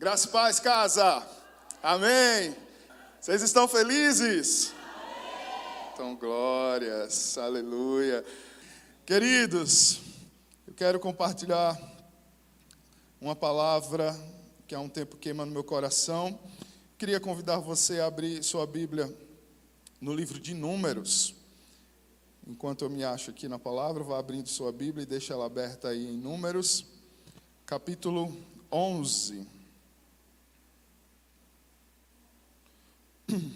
Graça e paz, casa. Amém. Vocês estão felizes? Então, glórias. Aleluia. Queridos, eu quero compartilhar uma palavra que há um tempo queima no meu coração. Queria convidar você a abrir sua Bíblia no livro de Números. Enquanto eu me acho aqui na palavra, vá abrindo sua Bíblia e deixa ela aberta aí em Números, capítulo 11.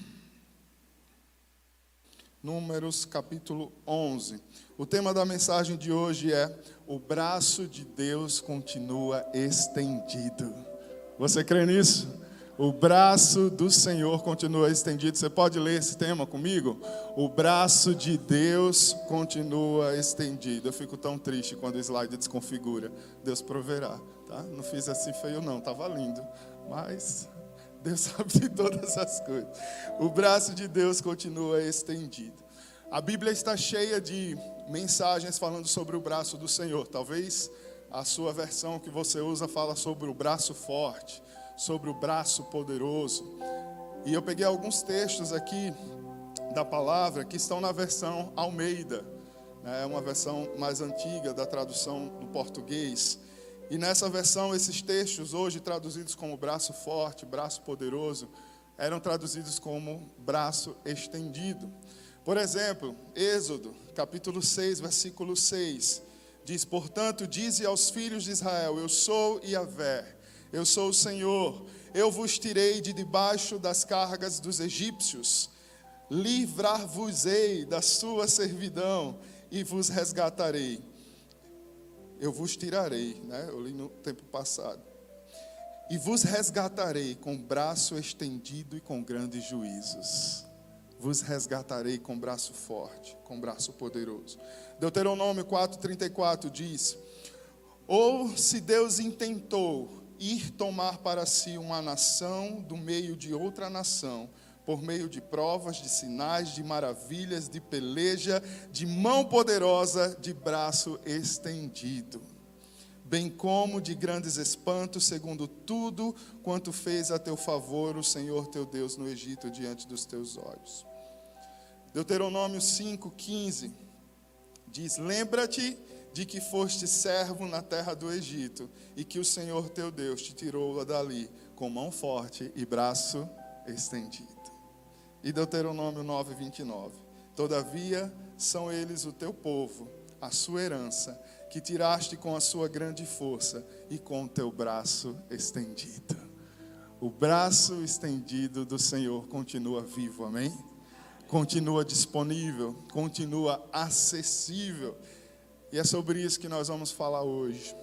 Números capítulo 11. O tema da mensagem de hoje é: O braço de Deus continua estendido. Você crê nisso? O braço do Senhor continua estendido. Você pode ler esse tema comigo? O braço de Deus continua estendido. Eu fico tão triste quando o slide desconfigura. Deus proverá, tá? Não fiz assim feio não, estava lindo. Mas Deus sabe de todas as coisas. O braço de Deus continua estendido. A Bíblia está cheia de mensagens falando sobre o braço do Senhor. Talvez a sua versão que você usa fala sobre o braço forte, sobre o braço poderoso. E eu peguei alguns textos aqui da palavra que estão na versão Almeida, é uma versão mais antiga da tradução do português. E nessa versão, esses textos, hoje traduzidos como braço forte, braço poderoso, eram traduzidos como braço estendido. Por exemplo, Êxodo, capítulo 6, versículo 6, diz: Portanto, dize aos filhos de Israel: Eu sou Yahvé, eu sou o Senhor, eu vos tirei de debaixo das cargas dos egípcios, livrar-vos-ei da sua servidão e vos resgatarei eu vos tirarei, né? Eu li no tempo passado. E vos resgatarei com braço estendido e com grandes juízos. Vos resgatarei com braço forte, com braço poderoso. Deuteronômio 4:34 diz: Ou se Deus intentou ir tomar para si uma nação do meio de outra nação, por meio de provas, de sinais, de maravilhas, de peleja, de mão poderosa, de braço estendido, bem como de grandes espantos, segundo tudo quanto fez a teu favor o Senhor teu Deus no Egito diante dos teus olhos. Deuteronômio 5,15 diz: Lembra-te de que foste servo na terra do Egito e que o Senhor teu Deus te tirou dali com mão forte e braço estendido. E Deuteronômio 9, 29. Todavia são eles o teu povo, a sua herança, que tiraste com a sua grande força e com o teu braço estendido. O braço estendido do Senhor continua vivo, amém? Continua disponível, continua acessível. E é sobre isso que nós vamos falar hoje.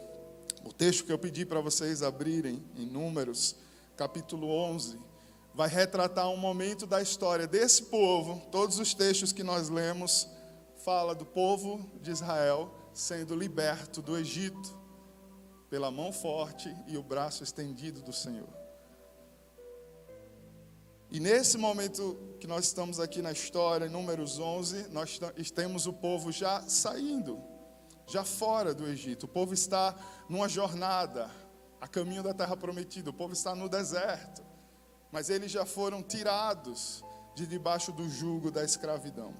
O texto que eu pedi para vocês abrirem em Números, capítulo 11, vai retratar um momento da história desse povo. Todos os textos que nós lemos fala do povo de Israel sendo liberto do Egito pela mão forte e o braço estendido do Senhor. E nesse momento que nós estamos aqui na história, em Números 11, nós temos o povo já saindo, já fora do Egito. O povo está numa jornada a caminho da terra prometida. O povo está no deserto mas eles já foram tirados de debaixo do jugo da escravidão.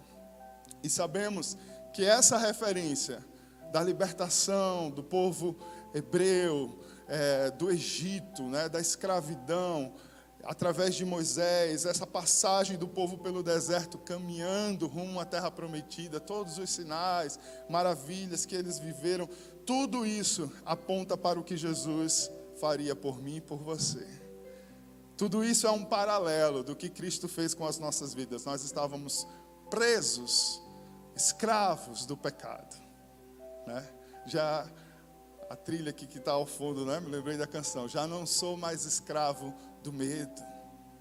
E sabemos que essa referência da libertação do povo hebreu, é, do Egito, né, da escravidão, através de Moisés, essa passagem do povo pelo deserto, caminhando rumo à terra prometida, todos os sinais, maravilhas que eles viveram, tudo isso aponta para o que Jesus faria por mim e por você. Tudo isso é um paralelo do que Cristo fez com as nossas vidas. Nós estávamos presos, escravos do pecado. Né? Já a trilha aqui que está ao fundo, né? me lembrei da canção. Já não sou mais escravo do medo.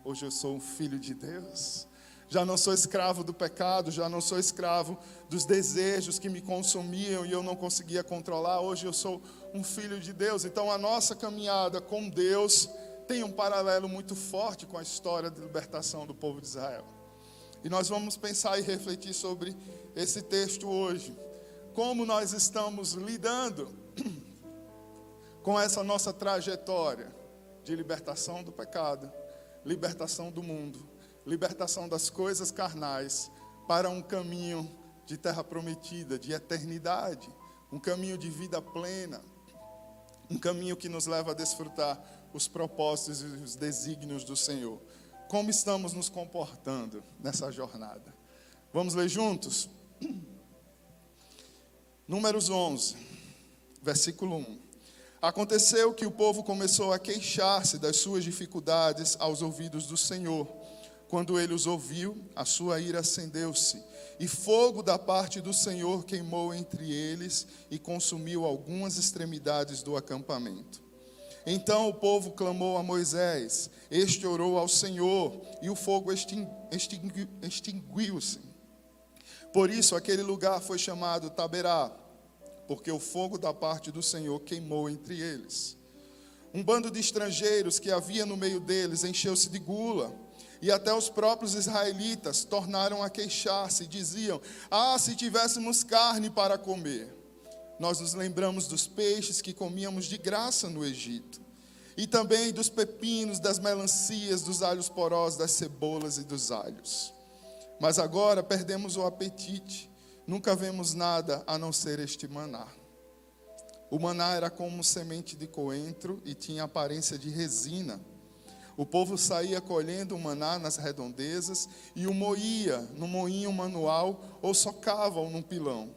Hoje eu sou um filho de Deus. Já não sou escravo do pecado, já não sou escravo dos desejos que me consumiam e eu não conseguia controlar. Hoje eu sou um filho de Deus. Então a nossa caminhada com Deus tem um paralelo muito forte com a história de libertação do povo de Israel. E nós vamos pensar e refletir sobre esse texto hoje. Como nós estamos lidando com essa nossa trajetória de libertação do pecado, libertação do mundo, libertação das coisas carnais, para um caminho de terra prometida, de eternidade, um caminho de vida plena, um caminho que nos leva a desfrutar os propósitos e os desígnios do Senhor. Como estamos nos comportando nessa jornada? Vamos ler juntos? Números 11, versículo 1. Aconteceu que o povo começou a queixar-se das suas dificuldades aos ouvidos do Senhor. Quando ele os ouviu, a sua ira acendeu-se, e fogo da parte do Senhor queimou entre eles e consumiu algumas extremidades do acampamento. Então o povo clamou a Moisés, este orou ao Senhor, e o fogo extinguiu-se. Por isso aquele lugar foi chamado Taberá, porque o fogo da parte do Senhor queimou entre eles. Um bando de estrangeiros que havia no meio deles encheu-se de gula, e até os próprios israelitas tornaram a queixar-se e diziam: Ah, se tivéssemos carne para comer. Nós nos lembramos dos peixes que comíamos de graça no Egito, e também dos pepinos, das melancias, dos alhos porosos, das cebolas e dos alhos. Mas agora perdemos o apetite Nunca vemos nada a não ser este maná. O maná era como semente de coentro e tinha aparência de resina. O povo saía colhendo o maná nas redondezas e o moía no moinho manual ou socava-o num pilão.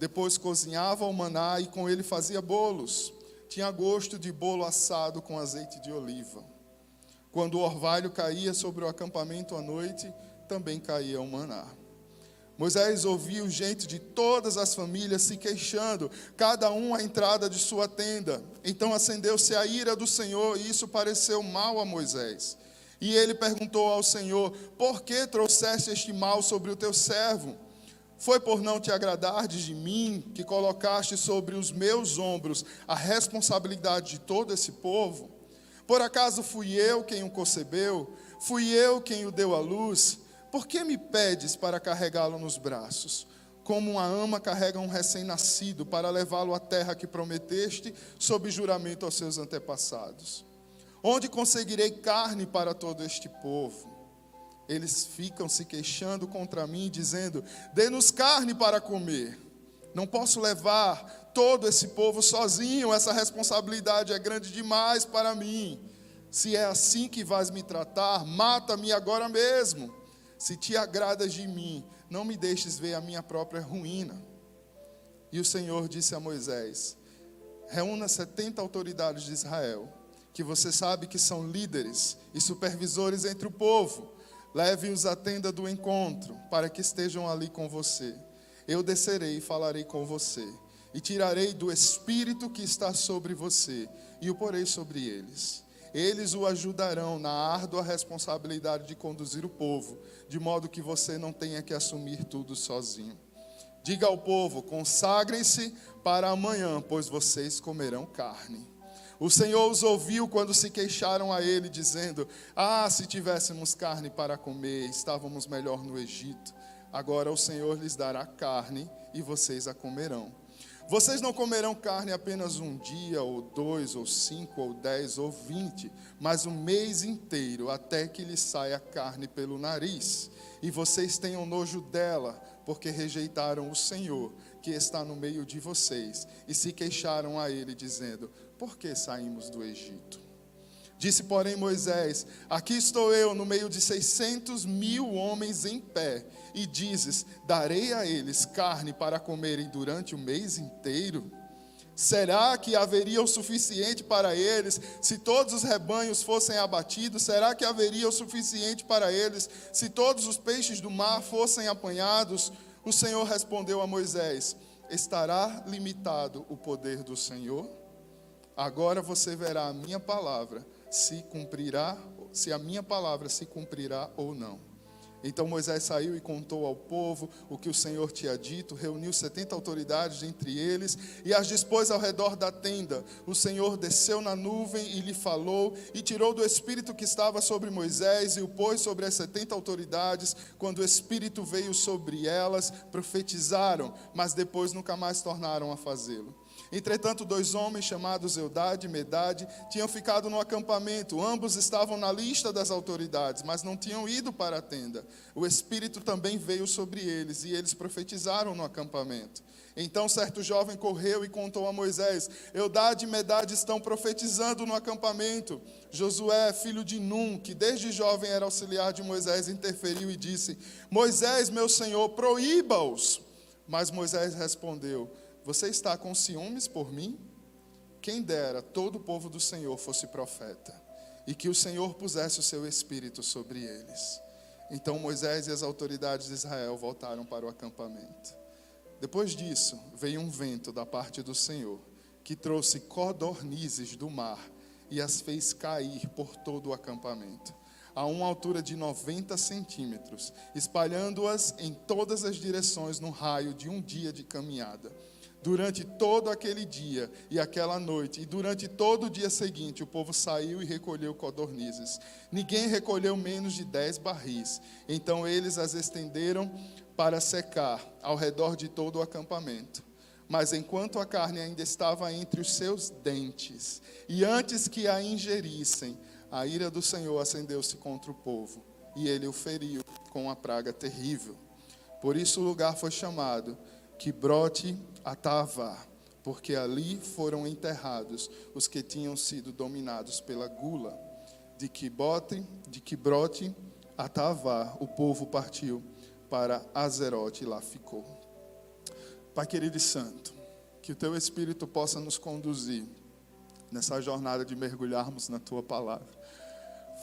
Depois cozinhava o maná e com ele fazia bolos. Tinha gosto de bolo assado com azeite de oliva. Quando o orvalho caía sobre o acampamento à noite, também caía o maná. Moisés ouviu gente de todas as famílias se queixando, cada um à entrada de sua tenda. Então acendeu-se a ira do Senhor, e isso pareceu mal a Moisés. E ele perguntou ao Senhor: Por que trouxeste este mal sobre o teu servo? Foi por não te agradardes de mim que colocaste sobre os meus ombros a responsabilidade de todo esse povo? Por acaso fui eu quem o concebeu? Fui eu quem o deu à luz? Por que me pedes para carregá-lo nos braços? Como uma ama carrega um recém-nascido para levá-lo à terra que prometeste, sob juramento aos seus antepassados. Onde conseguirei carne para todo este povo? Eles ficam se queixando contra mim, dizendo: Dê-nos carne para comer. Não posso levar todo esse povo sozinho, essa responsabilidade é grande demais para mim. Se é assim que vais me tratar, mata-me agora mesmo. Se te agradas de mim, não me deixes ver a minha própria ruína. E o Senhor disse a Moisés: Reúna 70 autoridades de Israel, que você sabe que são líderes e supervisores entre o povo. Leve-os à tenda do encontro, para que estejam ali com você. Eu descerei e falarei com você, e tirarei do espírito que está sobre você, e o porei sobre eles eles o ajudarão na árdua responsabilidade de conduzir o povo, de modo que você não tenha que assumir tudo sozinho. Diga ao povo: consagrem-se para amanhã, pois vocês comerão carne. O Senhor os ouviu quando se queixaram a ele, dizendo: Ah, se tivéssemos carne para comer, estávamos melhor no Egito. Agora o Senhor lhes dará carne e vocês a comerão. Vocês não comerão carne apenas um dia, ou dois, ou cinco, ou dez, ou vinte, mas um mês inteiro, até que lhes saia carne pelo nariz. E vocês tenham nojo dela, porque rejeitaram o Senhor, que está no meio de vocês, e se queixaram a ele, dizendo: Por que saímos do Egito? Disse, porém, Moisés: Aqui estou eu no meio de seiscentos mil homens em pé, e dizes: Darei a eles carne para comerem durante o mês inteiro? Será que haveria o suficiente para eles se todos os rebanhos fossem abatidos? Será que haveria o suficiente para eles se todos os peixes do mar fossem apanhados? O Senhor respondeu a Moisés: Estará limitado o poder do Senhor? Agora você verá a minha palavra se cumprirá, se a minha palavra se cumprirá ou não. Então Moisés saiu e contou ao povo o que o Senhor tinha dito, reuniu setenta autoridades entre eles e as dispôs ao redor da tenda. O Senhor desceu na nuvem e lhe falou, e tirou do espírito que estava sobre Moisés e o pôs sobre as setenta autoridades. Quando o espírito veio sobre elas, profetizaram, mas depois nunca mais tornaram a fazê-lo. Entretanto, dois homens chamados Eudade e Medade tinham ficado no acampamento. Ambos estavam na lista das autoridades, mas não tinham ido para a tenda. O Espírito também veio sobre eles e eles profetizaram no acampamento. Então certo jovem correu e contou a Moisés: Eudade e Medade estão profetizando no acampamento. Josué, filho de Num, que desde jovem era auxiliar de Moisés, interferiu e disse: Moisés, meu senhor, proíba-os. Mas Moisés respondeu: você está com ciúmes por mim? Quem dera todo o povo do Senhor fosse profeta, e que o Senhor pusesse o seu espírito sobre eles. Então Moisés e as autoridades de Israel voltaram para o acampamento. Depois disso, veio um vento da parte do Senhor, que trouxe codornizes do mar e as fez cair por todo o acampamento, a uma altura de 90 centímetros, espalhando-as em todas as direções no raio de um dia de caminhada. Durante todo aquele dia e aquela noite, e durante todo o dia seguinte, o povo saiu e recolheu codornizes. Ninguém recolheu menos de dez barris. Então eles as estenderam para secar ao redor de todo o acampamento. Mas enquanto a carne ainda estava entre os seus dentes, e antes que a ingerissem, a ira do Senhor acendeu-se contra o povo, e ele o feriu com uma praga terrível. Por isso o lugar foi chamado que brote Atava, porque ali foram enterrados os que tinham sido dominados pela gula. De que bote, de que brote Atavá, o povo partiu para Azerote e lá ficou. Pai querido e santo, que o teu Espírito possa nos conduzir nessa jornada de mergulharmos na tua palavra.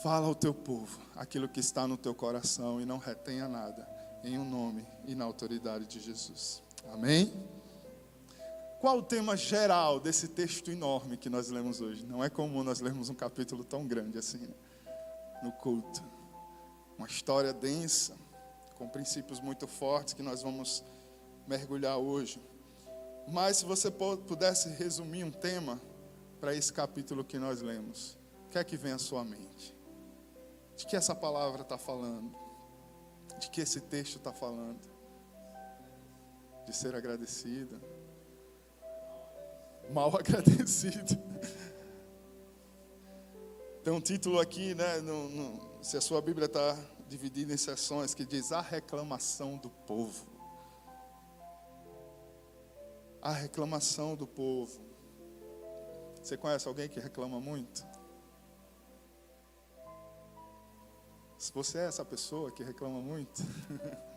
Fala ao teu povo aquilo que está no teu coração e não retenha nada, em o um nome e na autoridade de Jesus. Amém? Qual o tema geral desse texto enorme que nós lemos hoje? Não é comum nós lermos um capítulo tão grande assim né? no culto. Uma história densa, com princípios muito fortes que nós vamos mergulhar hoje. Mas se você pudesse resumir um tema para esse capítulo que nós lemos, o que é que vem à sua mente? De que essa palavra está falando? De que esse texto está falando? De ser agradecida. Mal agradecido. Tem um título aqui, né? No, no, se a sua Bíblia está dividida em seções, que diz a reclamação do povo. A reclamação do povo. Você conhece alguém que reclama muito? Se você é essa pessoa que reclama muito,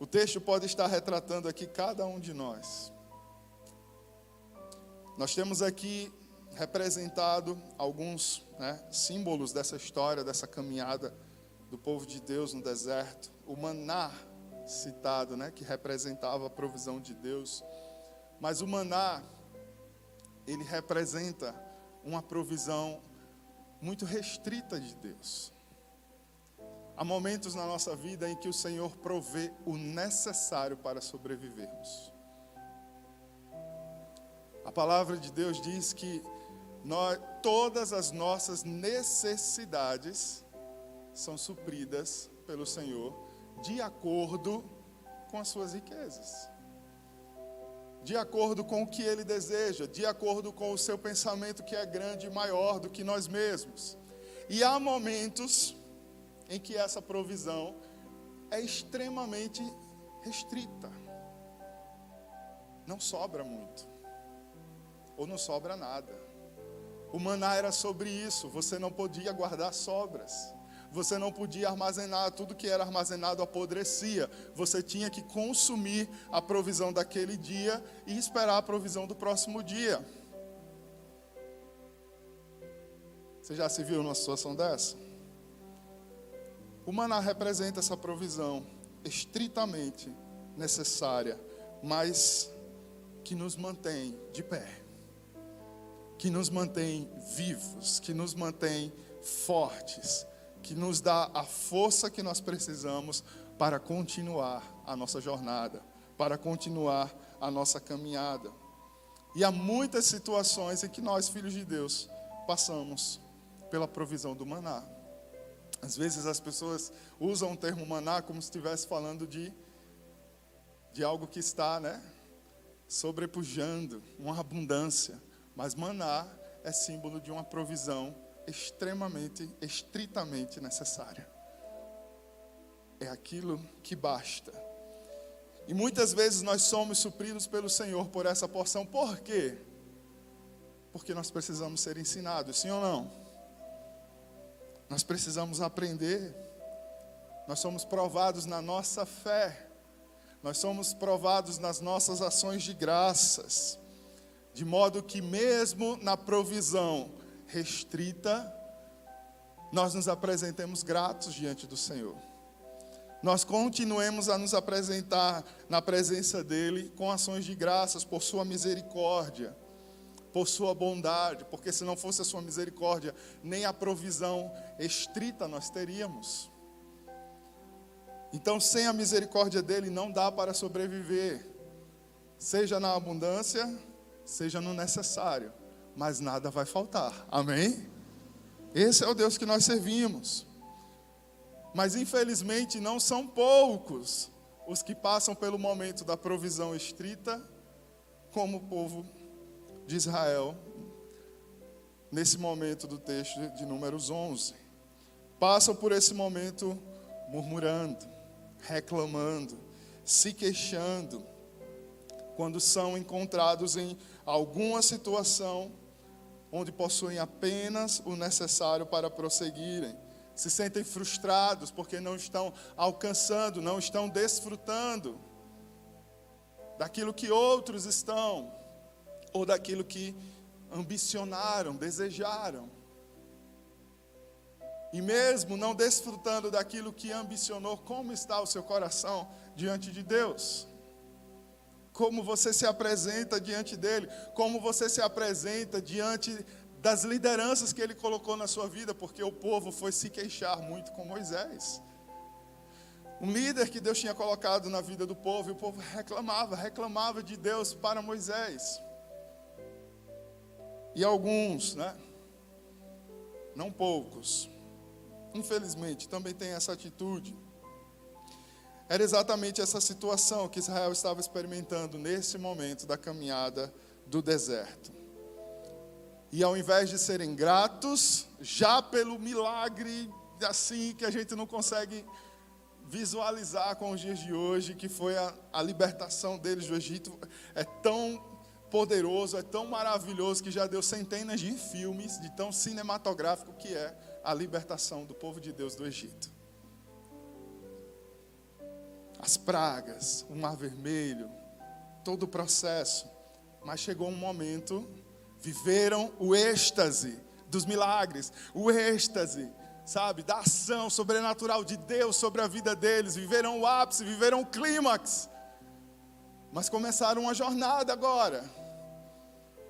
O texto pode estar retratando aqui cada um de nós. Nós temos aqui representado alguns né, símbolos dessa história, dessa caminhada do povo de Deus no deserto. O maná citado, né, que representava a provisão de Deus. Mas o maná, ele representa uma provisão muito restrita de Deus. Há momentos na nossa vida em que o Senhor provê o necessário para sobrevivermos. A palavra de Deus diz que nós, todas as nossas necessidades são supridas pelo Senhor de acordo com as suas riquezas, de acordo com o que Ele deseja, de acordo com o seu pensamento que é grande e maior do que nós mesmos. E há momentos em que essa provisão é extremamente restrita. Não sobra muito, ou não sobra nada. O maná era sobre isso, você não podia guardar sobras. Você não podia armazenar, tudo que era armazenado apodrecia. Você tinha que consumir a provisão daquele dia e esperar a provisão do próximo dia. Você já se viu numa situação dessa? O maná representa essa provisão estritamente necessária, mas que nos mantém de pé, que nos mantém vivos, que nos mantém fortes, que nos dá a força que nós precisamos para continuar a nossa jornada, para continuar a nossa caminhada. E há muitas situações em que nós, filhos de Deus, passamos pela provisão do maná. Às vezes as pessoas usam o termo maná como se estivesse falando de, de algo que está, né? sobrepujando, uma abundância. Mas maná é símbolo de uma provisão extremamente, estritamente necessária. É aquilo que basta. E muitas vezes nós somos supridos pelo Senhor por essa porção. Por quê? Porque nós precisamos ser ensinados, sim ou não? Nós precisamos aprender. Nós somos provados na nossa fé. Nós somos provados nas nossas ações de graças. De modo que, mesmo na provisão restrita, nós nos apresentemos gratos diante do Senhor. Nós continuemos a nos apresentar na presença dEle com ações de graças por Sua misericórdia, por Sua bondade, porque se não fosse a Sua misericórdia, nem a provisão estrita nós teríamos. Então, sem a misericórdia dele, não dá para sobreviver, seja na abundância, seja no necessário, mas nada vai faltar, amém? Esse é o Deus que nós servimos. Mas infelizmente não são poucos os que passam pelo momento da provisão estrita, como o povo de Israel, nesse momento do texto de Números 11. Passam por esse momento murmurando, reclamando, se queixando, quando são encontrados em alguma situação onde possuem apenas o necessário para prosseguirem. Se sentem frustrados porque não estão alcançando, não estão desfrutando daquilo que outros estão, ou daquilo que ambicionaram, desejaram. E mesmo não desfrutando daquilo que ambicionou, como está o seu coração diante de Deus? Como você se apresenta diante dele? Como você se apresenta diante das lideranças que ele colocou na sua vida? Porque o povo foi se queixar muito com Moisés. Um líder que Deus tinha colocado na vida do povo, e o povo reclamava, reclamava de Deus para Moisés. E alguns, né? Não poucos, infelizmente, também tem essa atitude. Era exatamente essa situação que Israel estava experimentando nesse momento da caminhada do deserto. E ao invés de serem gratos, já pelo milagre assim que a gente não consegue visualizar com os dias de hoje, que foi a, a libertação deles do Egito, é tão poderoso, é tão maravilhoso que já deu centenas de filmes, de tão cinematográfico que é a libertação do povo de Deus do Egito. As pragas, o mar vermelho, todo o processo. Mas chegou um momento, viveram o êxtase dos milagres, o êxtase, sabe, da ação sobrenatural de Deus sobre a vida deles. Viveram o ápice, viveram o clímax. Mas começaram uma jornada agora,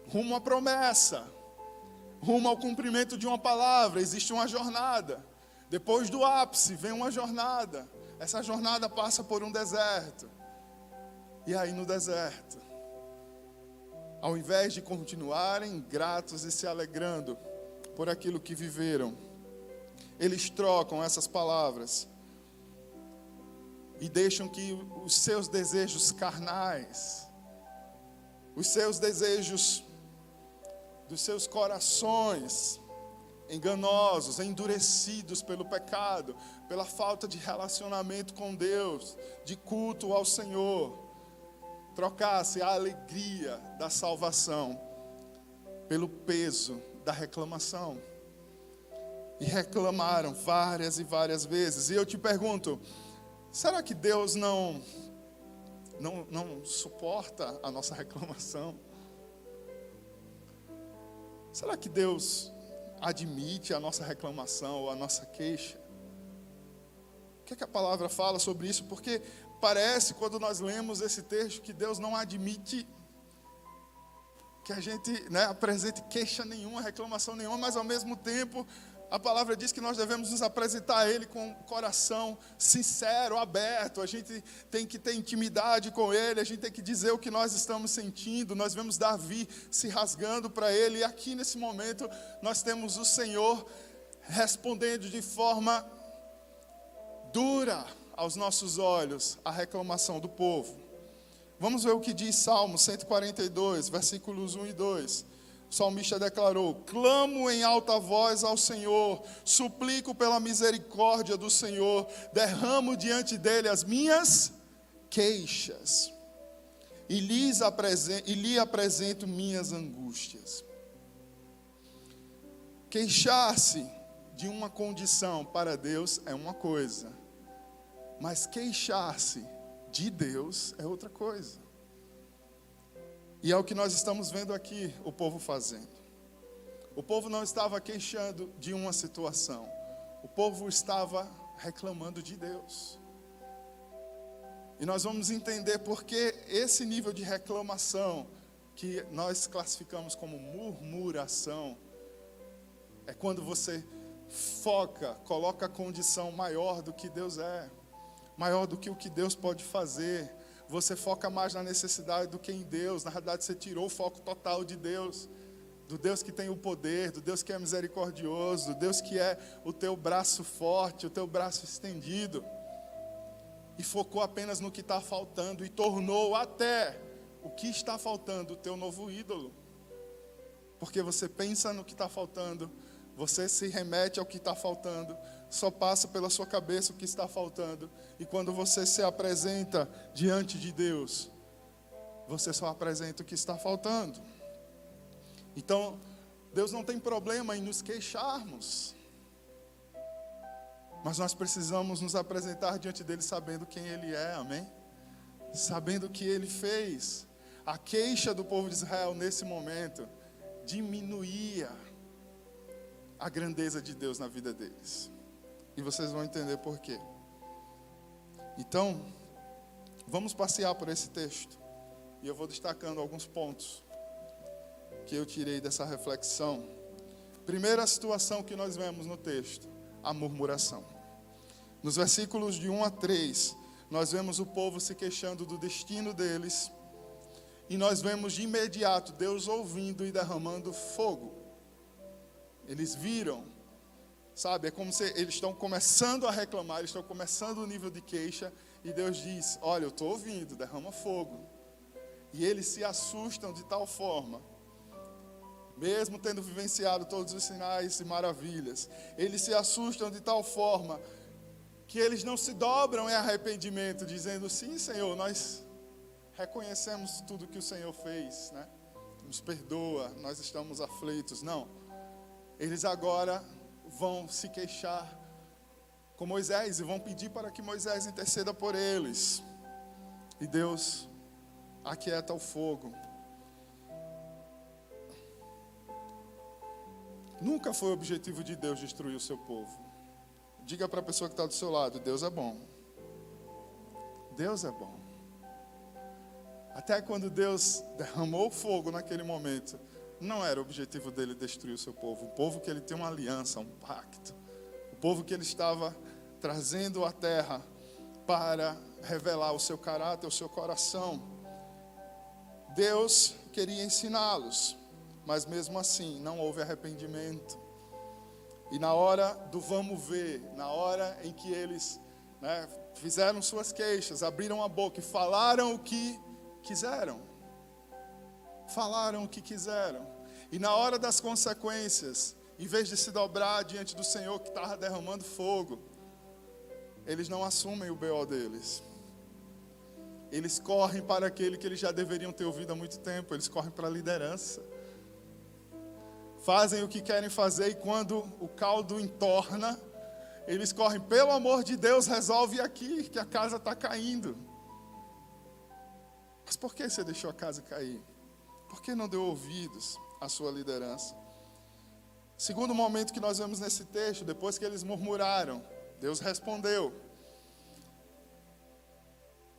rumo à promessa rumo ao cumprimento de uma palavra, existe uma jornada. Depois do ápice vem uma jornada. Essa jornada passa por um deserto. E aí no deserto, ao invés de continuarem gratos e se alegrando por aquilo que viveram, eles trocam essas palavras e deixam que os seus desejos carnais, os seus desejos dos seus corações enganosos, endurecidos pelo pecado, pela falta de relacionamento com Deus, de culto ao Senhor, trocasse a alegria da salvação pelo peso da reclamação. E reclamaram várias e várias vezes. E eu te pergunto, será que Deus não não, não suporta a nossa reclamação? Será que Deus admite a nossa reclamação ou a nossa queixa? O que, é que a palavra fala sobre isso? Porque parece, quando nós lemos esse texto, que Deus não admite que a gente né, apresente queixa nenhuma, reclamação nenhuma, mas ao mesmo tempo a palavra diz que nós devemos nos apresentar a Ele com o coração sincero, aberto. A gente tem que ter intimidade com Ele, a gente tem que dizer o que nós estamos sentindo. Nós vemos Davi se rasgando para Ele, e aqui nesse momento nós temos o Senhor respondendo de forma dura aos nossos olhos a reclamação do povo. Vamos ver o que diz Salmo 142, versículos 1 e 2. O salmista declarou: Clamo em alta voz ao Senhor, suplico pela misericórdia do Senhor, derramo diante dele as minhas queixas e, lhes apresento, e lhe apresento minhas angústias. Queixar-se de uma condição para Deus é uma coisa, mas queixar-se de Deus é outra coisa. E é o que nós estamos vendo aqui o povo fazendo. O povo não estava queixando de uma situação, o povo estava reclamando de Deus. E nós vamos entender porque esse nível de reclamação, que nós classificamos como murmuração, é quando você foca, coloca a condição maior do que Deus é, maior do que o que Deus pode fazer, você foca mais na necessidade do que em Deus. Na verdade, você tirou o foco total de Deus, do Deus que tem o poder, do Deus que é misericordioso, do Deus que é o teu braço forte, o teu braço estendido. E focou apenas no que está faltando e tornou até o que está faltando o teu novo ídolo. Porque você pensa no que está faltando, você se remete ao que está faltando, só passa pela sua cabeça o que está faltando. E quando você se apresenta diante de Deus, você só apresenta o que está faltando. Então, Deus não tem problema em nos queixarmos. Mas nós precisamos nos apresentar diante dele sabendo quem ele é, amém? Sabendo o que ele fez. A queixa do povo de Israel nesse momento diminuía a grandeza de Deus na vida deles. E vocês vão entender por quê. Então, vamos passear por esse texto. E eu vou destacando alguns pontos que eu tirei dessa reflexão. Primeira situação que nós vemos no texto, a murmuração. Nos versículos de 1 a 3, nós vemos o povo se queixando do destino deles. E nós vemos de imediato Deus ouvindo e derramando fogo. Eles viram Sabe, é como se eles estão começando a reclamar, eles estão começando o nível de queixa, e Deus diz: Olha, eu estou ouvindo, derrama fogo. E eles se assustam de tal forma, mesmo tendo vivenciado todos os sinais e maravilhas, eles se assustam de tal forma que eles não se dobram em arrependimento, dizendo: Sim, Senhor, nós reconhecemos tudo que o Senhor fez, né? nos perdoa, nós estamos aflitos. Não, eles agora vão se queixar com Moisés e vão pedir para que Moisés interceda por eles. E Deus aquieta o fogo. Nunca foi o objetivo de Deus destruir o seu povo. Diga para a pessoa que está do seu lado: Deus é bom. Deus é bom. Até quando Deus derramou fogo naquele momento, não era o objetivo dele destruir o seu povo. O povo que ele tem uma aliança, um pacto. O povo que ele estava trazendo à terra para revelar o seu caráter, o seu coração. Deus queria ensiná-los, mas mesmo assim não houve arrependimento. E na hora do vamos ver, na hora em que eles né, fizeram suas queixas, abriram a boca e falaram o que quiseram, falaram o que quiseram. E na hora das consequências, em vez de se dobrar diante do Senhor que estava derramando fogo, eles não assumem o BO deles. Eles correm para aquele que eles já deveriam ter ouvido há muito tempo, eles correm para a liderança. Fazem o que querem fazer e quando o caldo entorna, eles correm, pelo amor de Deus, resolve aqui, que a casa está caindo. Mas por que você deixou a casa cair? Por que não deu ouvidos à sua liderança? Segundo momento que nós vemos nesse texto, depois que eles murmuraram, Deus respondeu.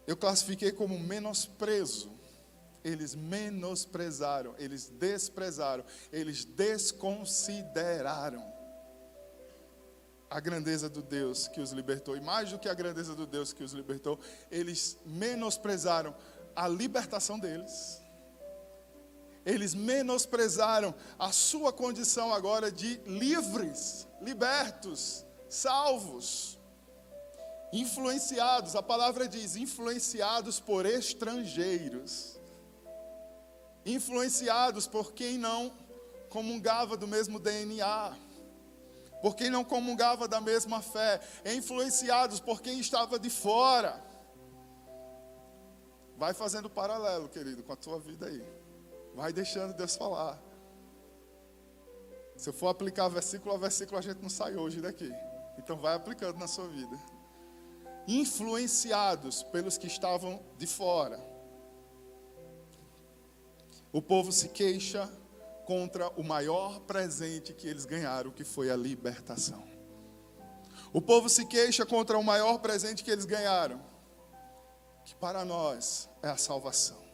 Eu classifiquei como menosprezo. Eles menosprezaram, eles desprezaram, eles desconsideraram a grandeza do Deus que os libertou. E mais do que a grandeza do Deus que os libertou, eles menosprezaram a libertação deles eles menosprezaram a sua condição agora de livres, libertos, salvos. Influenciados, a palavra diz, influenciados por estrangeiros. Influenciados por quem não comungava do mesmo DNA. Por quem não comungava da mesma fé. Influenciados por quem estava de fora. Vai fazendo paralelo, querido, com a tua vida aí. Vai deixando Deus falar. Se eu for aplicar versículo a versículo, a gente não sai hoje daqui. Então vai aplicando na sua vida influenciados pelos que estavam de fora. O povo se queixa contra o maior presente que eles ganharam, que foi a libertação. O povo se queixa contra o maior presente que eles ganharam, que para nós é a salvação.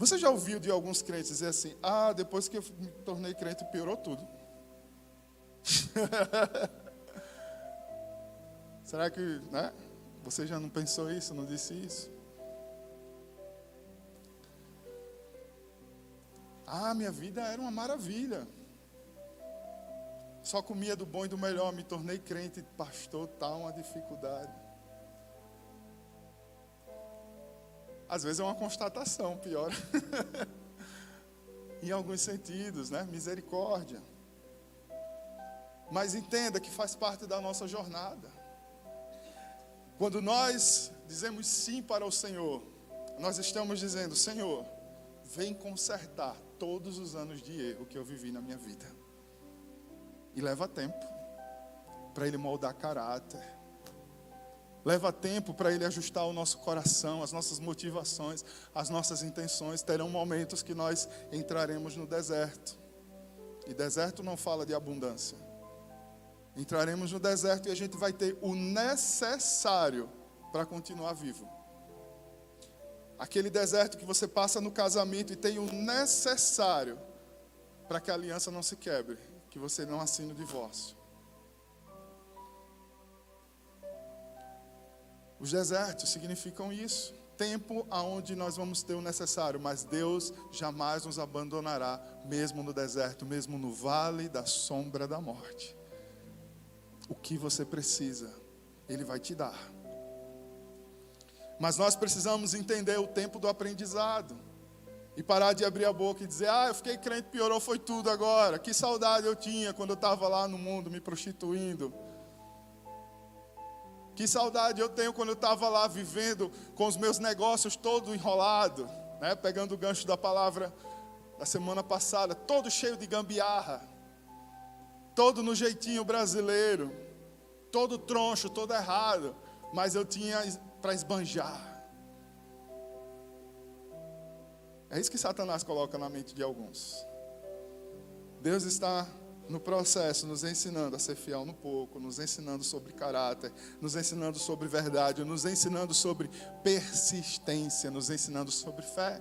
Você já ouviu de alguns crentes dizer assim: ah, depois que eu me tornei crente, piorou tudo. Será que né, você já não pensou isso, não disse isso? Ah, minha vida era uma maravilha. Só comia do bom e do melhor, me tornei crente, pastor, tá uma dificuldade. Às vezes é uma constatação, pior. em alguns sentidos, né? Misericórdia. Mas entenda que faz parte da nossa jornada. Quando nós dizemos sim para o Senhor, nós estamos dizendo: Senhor, vem consertar todos os anos de erro que eu vivi na minha vida. E leva tempo para Ele moldar caráter. Leva tempo para Ele ajustar o nosso coração, as nossas motivações, as nossas intenções. Terão momentos que nós entraremos no deserto. E deserto não fala de abundância. Entraremos no deserto e a gente vai ter o necessário para continuar vivo. Aquele deserto que você passa no casamento e tem o necessário para que a aliança não se quebre, que você não assine o divórcio. Os desertos significam isso. Tempo aonde nós vamos ter o necessário, mas Deus jamais nos abandonará, mesmo no deserto, mesmo no vale da sombra da morte o que você precisa, Ele vai te dar. Mas nós precisamos entender o tempo do aprendizado. E parar de abrir a boca e dizer, ah, eu fiquei crente, piorou, foi tudo agora. Que saudade eu tinha quando eu estava lá no mundo me prostituindo. Que saudade eu tenho quando eu estava lá vivendo com os meus negócios todo enrolado, né? pegando o gancho da palavra da semana passada, todo cheio de gambiarra todo no jeitinho brasileiro, todo troncho, todo errado, mas eu tinha para esbanjar. É isso que Satanás coloca na mente de alguns. Deus está no processo nos ensinando a ser fiel no pouco, nos ensinando sobre caráter, nos ensinando sobre verdade, nos ensinando sobre persistência, nos ensinando sobre fé.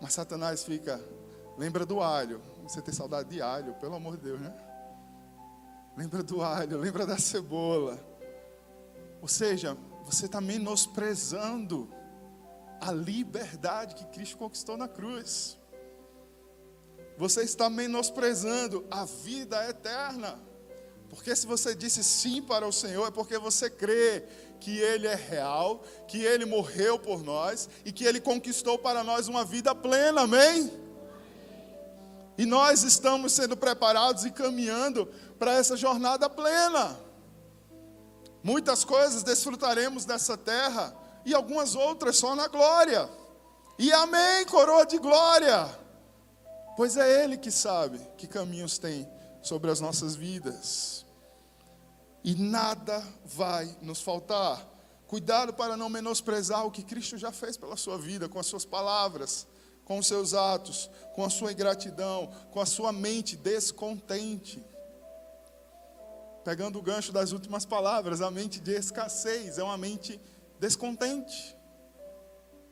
Mas Satanás fica, lembra do alho, você tem saudade de alho, pelo amor de Deus, né? Lembra do alho, lembra da cebola. Ou seja, você está menosprezando a liberdade que Cristo conquistou na cruz. Você está menosprezando a vida eterna. Porque se você disse sim para o Senhor, é porque você crê que Ele é real, que Ele morreu por nós e que Ele conquistou para nós uma vida plena, amém? E nós estamos sendo preparados e caminhando para essa jornada plena. Muitas coisas desfrutaremos dessa terra e algumas outras só na glória. E amém, coroa de glória. Pois é Ele que sabe que caminhos tem sobre as nossas vidas. E nada vai nos faltar. Cuidado para não menosprezar o que Cristo já fez pela sua vida, com as suas palavras com os seus atos, com a sua ingratidão, com a sua mente descontente. Pegando o gancho das últimas palavras, a mente de escassez é uma mente descontente,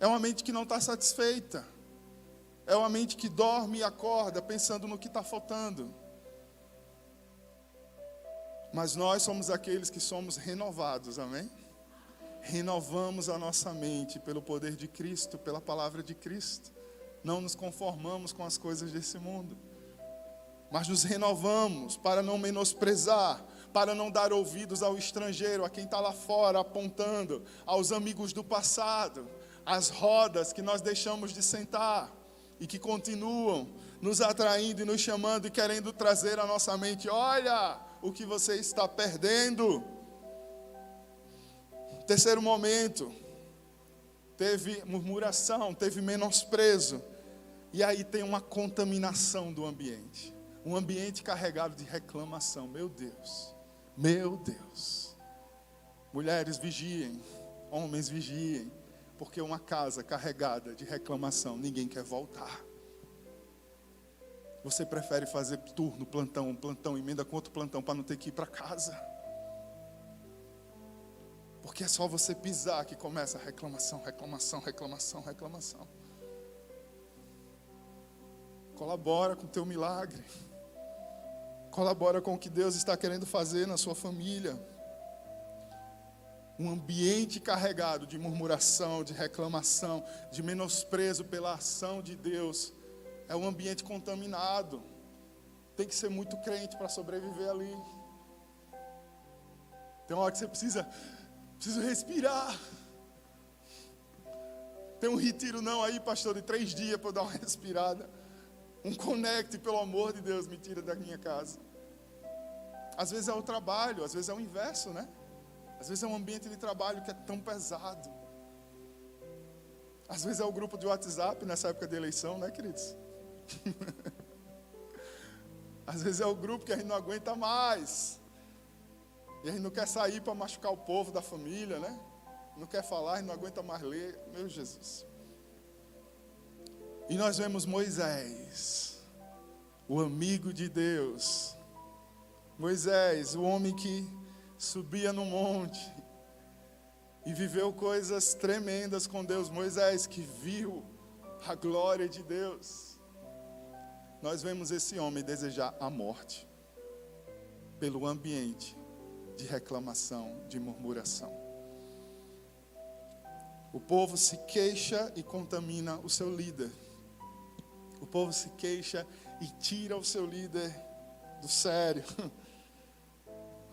é uma mente que não está satisfeita, é uma mente que dorme e acorda pensando no que está faltando. Mas nós somos aqueles que somos renovados, amém? Renovamos a nossa mente pelo poder de Cristo, pela palavra de Cristo não nos conformamos com as coisas desse mundo. mas nos renovamos para não menosprezar, para não dar ouvidos ao estrangeiro, a quem está lá fora apontando, aos amigos do passado, às rodas que nós deixamos de sentar e que continuam nos atraindo e nos chamando e querendo trazer à nossa mente: olha o que você está perdendo. Terceiro momento, teve murmuração, teve menosprezo, e aí tem uma contaminação do ambiente. Um ambiente carregado de reclamação. Meu Deus, meu Deus. Mulheres vigiem, homens vigiem, porque uma casa carregada de reclamação, ninguém quer voltar. Você prefere fazer turno, plantão, plantão, emenda com outro plantão para não ter que ir para casa. Porque é só você pisar que começa a reclamação, reclamação, reclamação, reclamação. Colabora com o teu milagre. Colabora com o que Deus está querendo fazer na sua família. Um ambiente carregado de murmuração, de reclamação, de menosprezo pela ação de Deus, é um ambiente contaminado. Tem que ser muito crente para sobreviver ali. Tem uma hora que você precisa, precisa respirar. Tem um retiro não aí, pastor, de três dias para dar uma respirada. Um conecte, pelo amor de Deus, me tira da minha casa. Às vezes é o trabalho, às vezes é o inverso, né? Às vezes é um ambiente de trabalho que é tão pesado. Às vezes é o grupo de WhatsApp nessa época de eleição, né, queridos? Às vezes é o grupo que a gente não aguenta mais. E a gente não quer sair para machucar o povo da família, né? Não quer falar, gente não aguenta mais ler. Meu Jesus. E nós vemos Moisés, o amigo de Deus. Moisés, o homem que subia no monte e viveu coisas tremendas com Deus. Moisés que viu a glória de Deus. Nós vemos esse homem desejar a morte pelo ambiente de reclamação, de murmuração. O povo se queixa e contamina o seu líder. O povo se queixa e tira o seu líder do sério.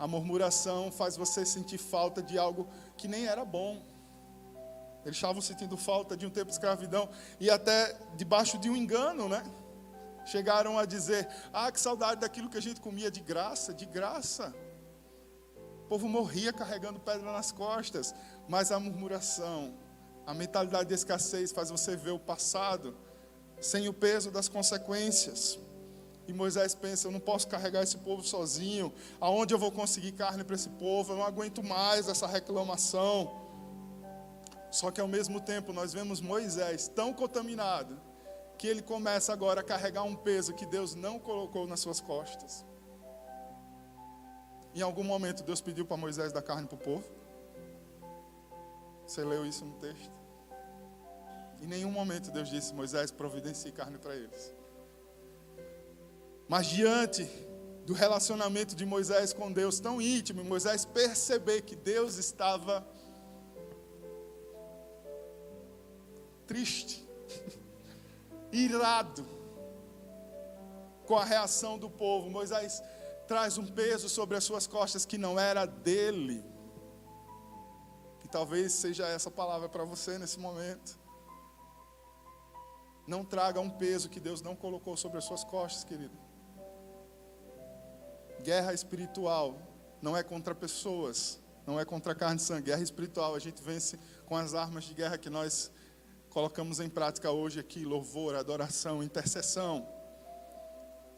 A murmuração faz você sentir falta de algo que nem era bom. Eles estavam sentindo falta de um tempo de escravidão e até debaixo de um engano, né? Chegaram a dizer: Ah, que saudade daquilo que a gente comia de graça, de graça. O povo morria carregando pedra nas costas, mas a murmuração, a mentalidade de escassez faz você ver o passado sem o peso das consequências. E Moisés pensa: eu não posso carregar esse povo sozinho. Aonde eu vou conseguir carne para esse povo? Eu não aguento mais essa reclamação. Só que ao mesmo tempo nós vemos Moisés tão contaminado que ele começa agora a carregar um peso que Deus não colocou nas suas costas. Em algum momento Deus pediu para Moisés dar carne para o povo. Você leu isso no texto? Em nenhum momento Deus disse, Moisés, providencie carne para eles. Mas diante do relacionamento de Moisés com Deus tão íntimo, Moisés perceber que Deus estava triste irado com a reação do povo. Moisés traz um peso sobre as suas costas que não era dele. E talvez seja essa palavra para você nesse momento. Não traga um peso que Deus não colocou sobre as suas costas, querido. Guerra espiritual não é contra pessoas, não é contra carne e sangue. Guerra espiritual a gente vence com as armas de guerra que nós colocamos em prática hoje aqui louvor, adoração, intercessão.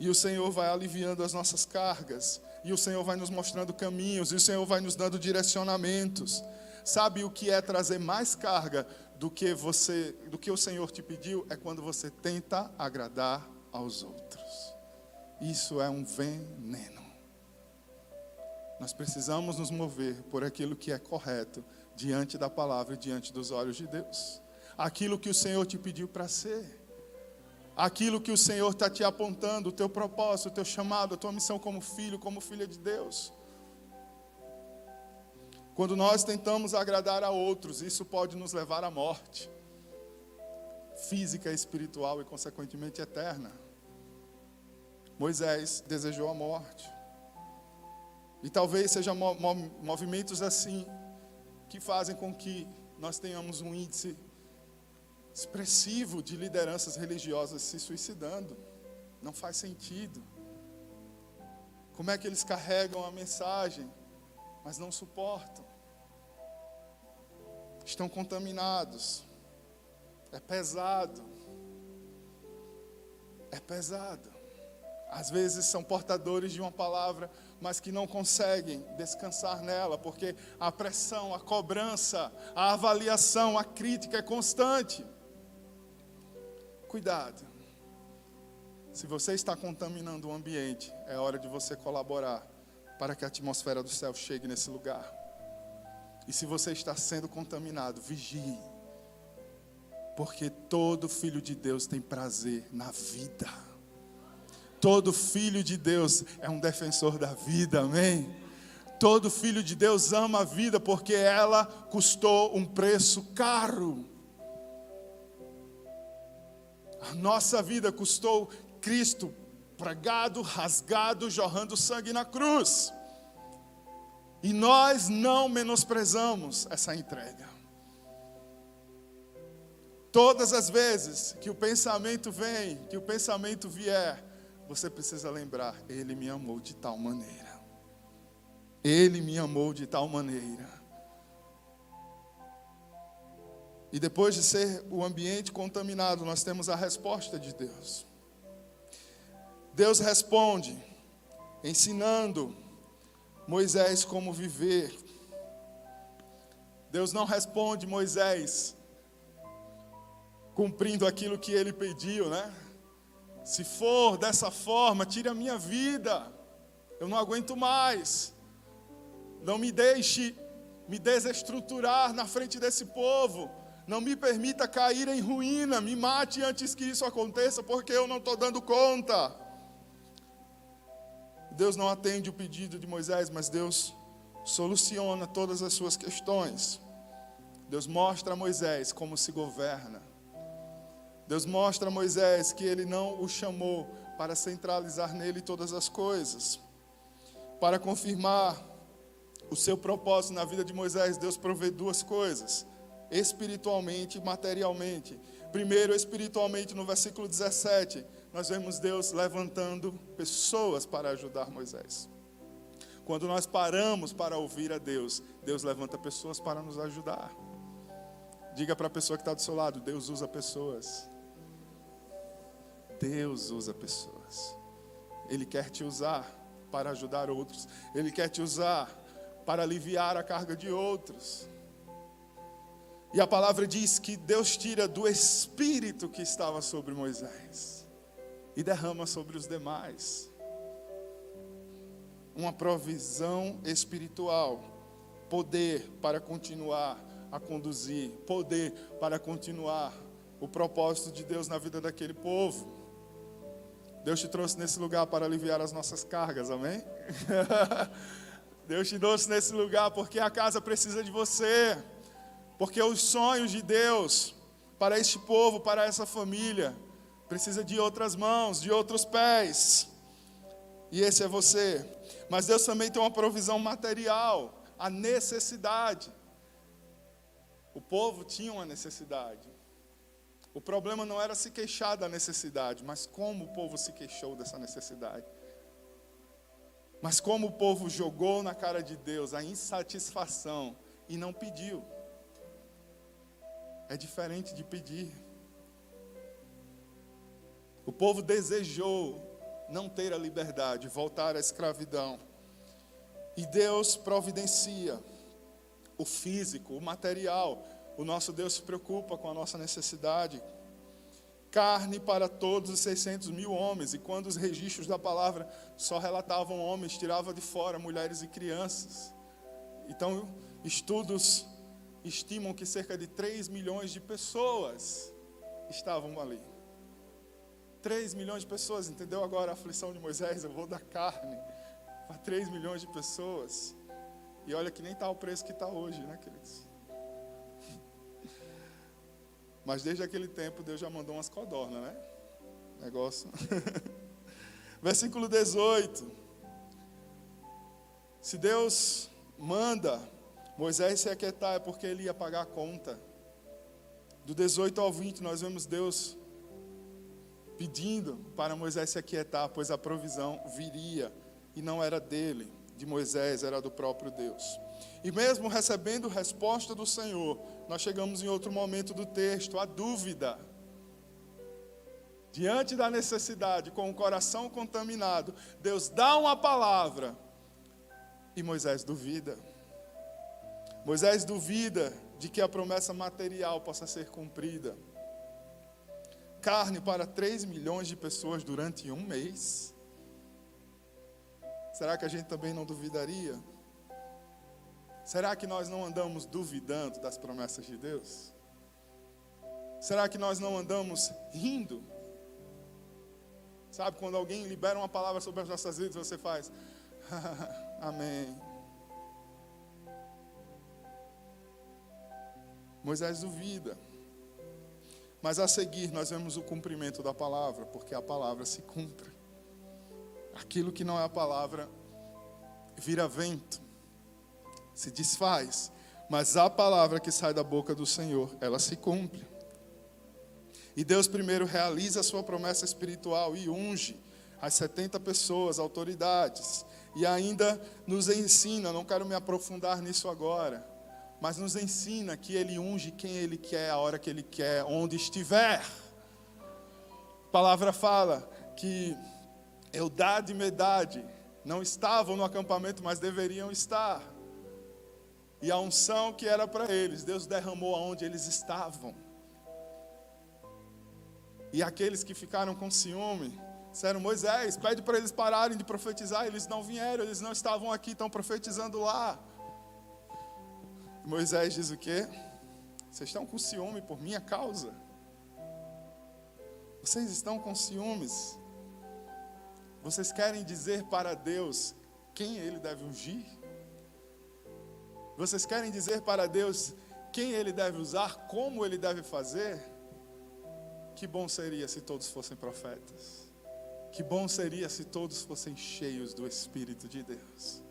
E o Senhor vai aliviando as nossas cargas, e o Senhor vai nos mostrando caminhos, e o Senhor vai nos dando direcionamentos. Sabe o que é trazer mais carga do que você, do que o Senhor te pediu? É quando você tenta agradar aos outros. Isso é um veneno. Nós precisamos nos mover por aquilo que é correto diante da palavra e diante dos olhos de Deus aquilo que o Senhor te pediu para ser, aquilo que o Senhor está te apontando, o teu propósito, o teu chamado, a tua missão como filho, como filha de Deus. Quando nós tentamos agradar a outros, isso pode nos levar à morte física, espiritual e, consequentemente, eterna. Moisés desejou a morte. E talvez sejam movimentos assim que fazem com que nós tenhamos um índice expressivo de lideranças religiosas se suicidando. Não faz sentido. Como é que eles carregam a mensagem, mas não suportam? Estão contaminados. É pesado. É pesado. Às vezes são portadores de uma palavra, mas que não conseguem descansar nela, porque a pressão, a cobrança, a avaliação, a crítica é constante. Cuidado. Se você está contaminando o ambiente, é hora de você colaborar para que a atmosfera do céu chegue nesse lugar. E se você está sendo contaminado, vigie. Porque todo filho de Deus tem prazer na vida. Todo filho de Deus é um defensor da vida, amém? Todo filho de Deus ama a vida porque ela custou um preço caro. A nossa vida custou Cristo pregado, rasgado, jorrando sangue na cruz. E nós não menosprezamos essa entrega. Todas as vezes que o pensamento vem, que o pensamento vier, você precisa lembrar: Ele me amou de tal maneira. Ele me amou de tal maneira. E depois de ser o ambiente contaminado, nós temos a resposta de Deus. Deus responde, ensinando Moisés como viver. Deus não responde Moisés cumprindo aquilo que ele pediu, né? Se for dessa forma, tire a minha vida. Eu não aguento mais. Não me deixe me desestruturar na frente desse povo. Não me permita cair em ruína. Me mate antes que isso aconteça, porque eu não estou dando conta. Deus não atende o pedido de Moisés, mas Deus soluciona todas as suas questões. Deus mostra a Moisés como se governa. Deus mostra a Moisés que ele não o chamou para centralizar nele todas as coisas. Para confirmar o seu propósito na vida de Moisés, Deus provê duas coisas: espiritualmente e materialmente. Primeiro, espiritualmente, no versículo 17, nós vemos Deus levantando pessoas para ajudar Moisés. Quando nós paramos para ouvir a Deus, Deus levanta pessoas para nos ajudar. Diga para a pessoa que está do seu lado: Deus usa pessoas. Deus usa pessoas. Ele quer te usar para ajudar outros. Ele quer te usar para aliviar a carga de outros. E a palavra diz que Deus tira do espírito que estava sobre Moisés e derrama sobre os demais. Uma provisão espiritual, poder para continuar a conduzir, poder para continuar o propósito de Deus na vida daquele povo. Deus te trouxe nesse lugar para aliviar as nossas cargas, amém? Deus te trouxe nesse lugar porque a casa precisa de você, porque os sonhos de Deus para este povo, para essa família, precisa de outras mãos, de outros pés. E esse é você. Mas Deus também tem uma provisão material, a necessidade. O povo tinha uma necessidade. O problema não era se queixar da necessidade, mas como o povo se queixou dessa necessidade. Mas como o povo jogou na cara de Deus a insatisfação e não pediu. É diferente de pedir. O povo desejou não ter a liberdade, voltar à escravidão. E Deus providencia o físico, o material, o nosso Deus se preocupa com a nossa necessidade. Carne para todos os 600 mil homens, e quando os registros da palavra só relatavam homens, tirava de fora mulheres e crianças. Então, estudos estimam que cerca de 3 milhões de pessoas estavam ali. 3 milhões de pessoas, entendeu agora a aflição de Moisés? Eu vou dar carne para 3 milhões de pessoas. E olha que nem está o preço que está hoje, né, queridos? Mas desde aquele tempo Deus já mandou umas codornas, né? Negócio. Versículo 18. Se Deus manda Moisés se aquietar é porque ele ia pagar a conta. Do 18 ao 20, nós vemos Deus pedindo para Moisés se aquietar, pois a provisão viria e não era dele, de Moisés, era do próprio Deus. E mesmo recebendo resposta do Senhor, nós chegamos em outro momento do texto, a dúvida. Diante da necessidade, com o coração contaminado, Deus dá uma palavra e Moisés duvida. Moisés duvida de que a promessa material possa ser cumprida. Carne para 3 milhões de pessoas durante um mês. Será que a gente também não duvidaria? Será que nós não andamos duvidando das promessas de Deus? Será que nós não andamos rindo? Sabe, quando alguém libera uma palavra sobre as nossas vidas, você faz, amém. Moisés duvida. Mas a seguir nós vemos o cumprimento da palavra, porque a palavra se cumpre. Aquilo que não é a palavra vira vento, se desfaz, mas a palavra que sai da boca do Senhor, ela se cumpre. E Deus primeiro realiza a sua promessa espiritual e unge as 70 pessoas, autoridades, e ainda nos ensina, não quero me aprofundar nisso agora, mas nos ensina que Ele unge quem Ele quer, a hora que Ele quer, onde estiver. A palavra fala que Eudade e Medade não estavam no acampamento, mas deveriam estar. E a unção que era para eles, Deus derramou aonde eles estavam. E aqueles que ficaram com ciúme, disseram: Moisés, pede para eles pararem de profetizar. Eles não vieram, eles não estavam aqui, estão profetizando lá. Moisés diz o quê? Vocês estão com ciúme por minha causa? Vocês estão com ciúmes? Vocês querem dizer para Deus quem ele deve ungir? Vocês querem dizer para Deus quem ele deve usar, como ele deve fazer? Que bom seria se todos fossem profetas. Que bom seria se todos fossem cheios do Espírito de Deus.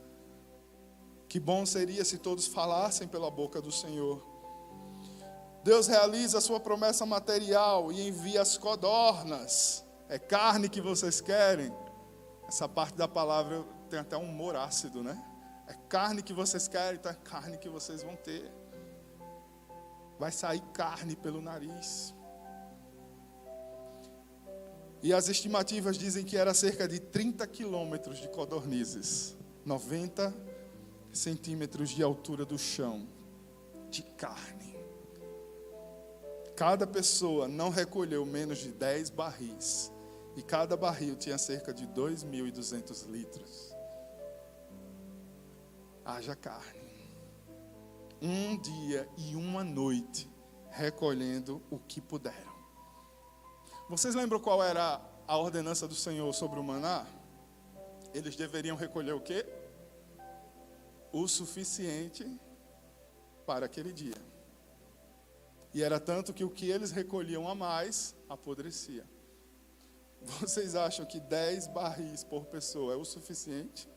Que bom seria se todos falassem pela boca do Senhor. Deus realiza a sua promessa material e envia as codornas. É carne que vocês querem. Essa parte da palavra tem até um humor ácido, né? É carne que vocês querem, então é carne que vocês vão ter. Vai sair carne pelo nariz. E as estimativas dizem que era cerca de 30 quilômetros de codornizes. 90 centímetros de altura do chão, de carne. Cada pessoa não recolheu menos de 10 barris, e cada barril tinha cerca de 2.200 litros. Haja carne. Um dia e uma noite recolhendo o que puderam. Vocês lembram qual era a ordenança do Senhor sobre o maná? Eles deveriam recolher o quê? o suficiente para aquele dia. E era tanto que o que eles recolhiam a mais apodrecia. Vocês acham que 10 barris por pessoa é o suficiente?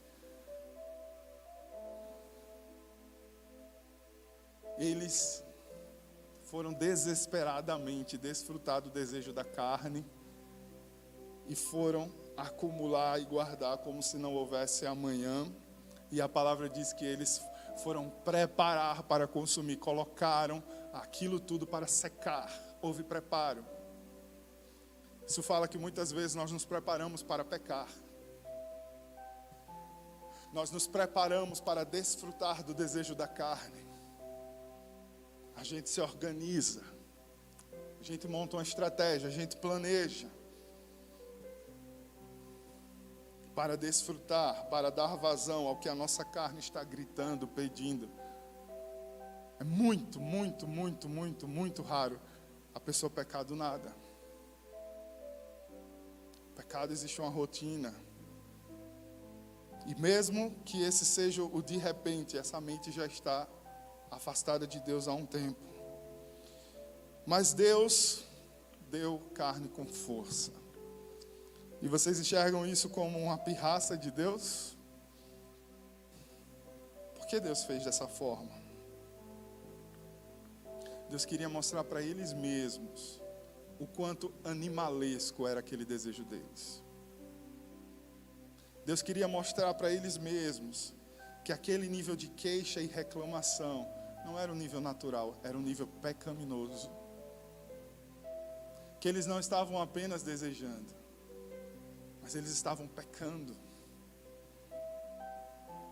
Eles foram desesperadamente desfrutar do desejo da carne e foram acumular e guardar como se não houvesse amanhã. E a palavra diz que eles foram preparar para consumir, colocaram aquilo tudo para secar. Houve preparo. Isso fala que muitas vezes nós nos preparamos para pecar. Nós nos preparamos para desfrutar do desejo da carne. A gente se organiza. A gente monta uma estratégia, a gente planeja. para desfrutar, para dar vazão ao que a nossa carne está gritando, pedindo. É muito, muito, muito, muito, muito raro a pessoa pecar do nada. Pecado existe uma rotina. E mesmo que esse seja o de repente, essa mente já está afastada de Deus há um tempo. Mas Deus deu carne com força. E vocês enxergam isso como uma pirraça de Deus? Por que Deus fez dessa forma? Deus queria mostrar para eles mesmos o quanto animalesco era aquele desejo deles. Deus queria mostrar para eles mesmos que aquele nível de queixa e reclamação não era um nível natural, era um nível pecaminoso. Que eles não estavam apenas desejando, mas eles estavam pecando.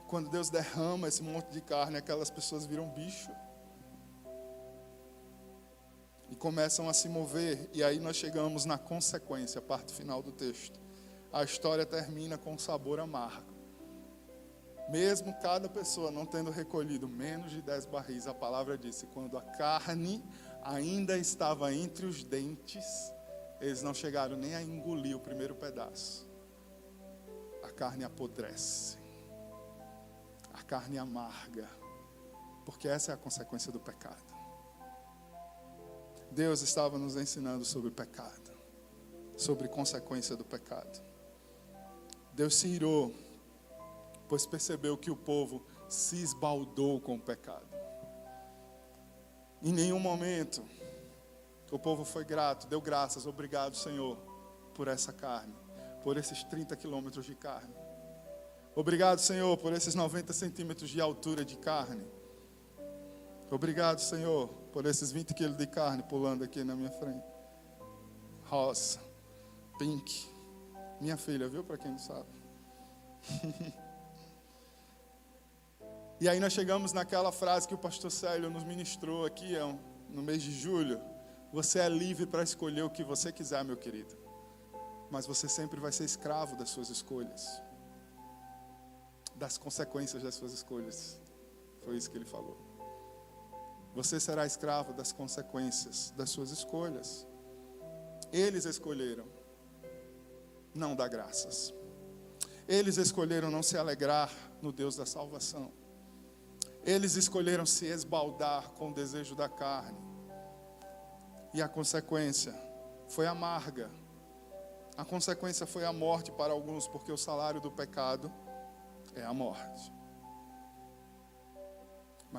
Quando Deus derrama esse monte de carne, aquelas pessoas viram bicho e começam a se mover, e aí nós chegamos na consequência, a parte final do texto. A história termina com um sabor amargo. Mesmo cada pessoa não tendo recolhido menos de dez barris, a palavra disse: quando a carne ainda estava entre os dentes, eles não chegaram nem a engolir o primeiro pedaço. A carne apodrece, a carne amarga, porque essa é a consequência do pecado. Deus estava nos ensinando sobre pecado, sobre consequência do pecado. Deus se irou, pois percebeu que o povo se esbaldou com o pecado. Em nenhum momento o povo foi grato, deu graças, obrigado, Senhor, por essa carne, por esses 30 quilômetros de carne. Obrigado, Senhor, por esses 90 centímetros de altura de carne. Obrigado, Senhor, por esses 20 quilos de carne pulando aqui na minha frente. Rosa, pink. Minha filha, viu? Para quem não sabe. e aí nós chegamos naquela frase que o pastor Célio nos ministrou aqui no mês de julho. Você é livre para escolher o que você quiser, meu querido. Mas você sempre vai ser escravo das suas escolhas. Das consequências das suas escolhas. Foi isso que ele falou. Você será escravo das consequências das suas escolhas. Eles escolheram não dar graças. Eles escolheram não se alegrar no Deus da salvação. Eles escolheram se esbaldar com o desejo da carne. E a consequência foi amarga. A consequência foi a morte para alguns, porque o salário do pecado é a morte.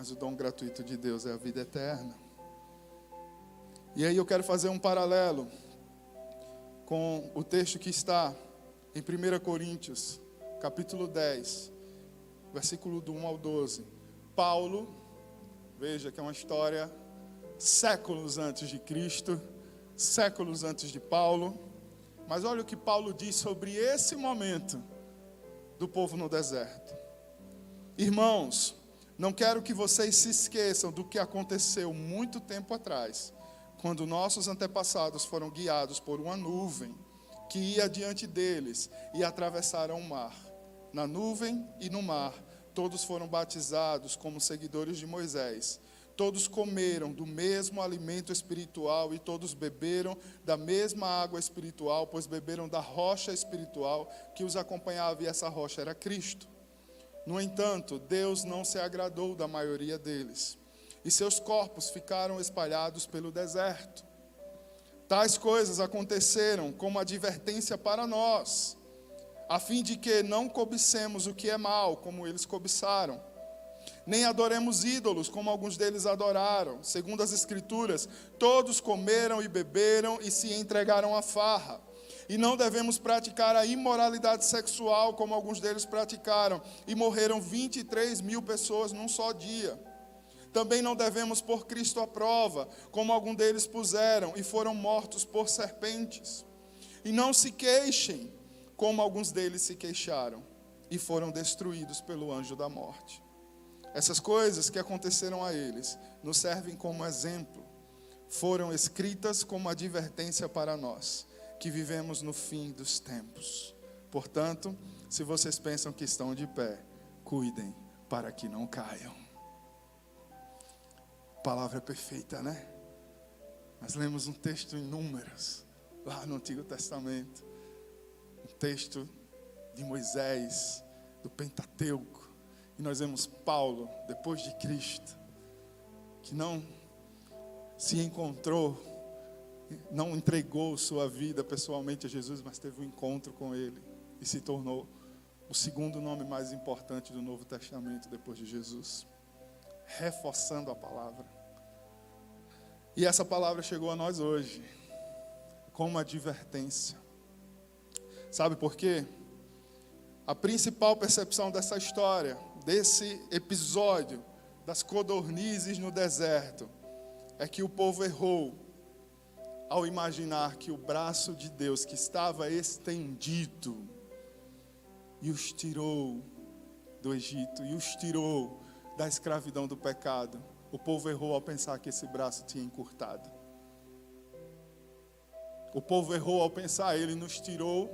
Mas o dom gratuito de Deus é a vida eterna. E aí eu quero fazer um paralelo com o texto que está em 1 Coríntios, capítulo 10, versículo do 1 ao 12. Paulo, veja que é uma história séculos antes de Cristo, séculos antes de Paulo. Mas olha o que Paulo diz sobre esse momento do povo no deserto. Irmãos, não quero que vocês se esqueçam do que aconteceu muito tempo atrás, quando nossos antepassados foram guiados por uma nuvem que ia diante deles e atravessaram o mar. Na nuvem e no mar, todos foram batizados como seguidores de Moisés. Todos comeram do mesmo alimento espiritual e todos beberam da mesma água espiritual, pois beberam da rocha espiritual que os acompanhava, e essa rocha era Cristo. No entanto, Deus não se agradou da maioria deles, e seus corpos ficaram espalhados pelo deserto. Tais coisas aconteceram como advertência para nós, a fim de que não cobicemos o que é mal, como eles cobiçaram, nem adoremos ídolos, como alguns deles adoraram. Segundo as Escrituras, todos comeram e beberam e se entregaram à farra e não devemos praticar a imoralidade sexual, como alguns deles praticaram, e morreram 23 mil pessoas num só dia. Também não devemos pôr Cristo à prova, como alguns deles puseram, e foram mortos por serpentes. E não se queixem, como alguns deles se queixaram, e foram destruídos pelo anjo da morte. Essas coisas que aconteceram a eles nos servem como exemplo, foram escritas como advertência para nós que vivemos no fim dos tempos. Portanto, se vocês pensam que estão de pé, cuidem para que não caiam. Palavra perfeita, né? Nós lemos um texto em Números, lá no Antigo Testamento. Um texto de Moisés, do Pentateuco. E nós vemos Paulo, depois de Cristo, que não se encontrou não entregou sua vida pessoalmente a Jesus, mas teve um encontro com Ele e se tornou o segundo nome mais importante do Novo Testamento depois de Jesus, reforçando a palavra. E essa palavra chegou a nós hoje, como uma advertência. Sabe por quê? A principal percepção dessa história, desse episódio das codornizes no deserto, é que o povo errou ao imaginar que o braço de Deus que estava estendido e os tirou do Egito e os tirou da escravidão do pecado. O povo errou ao pensar que esse braço tinha encurtado. O povo errou ao pensar, ele nos tirou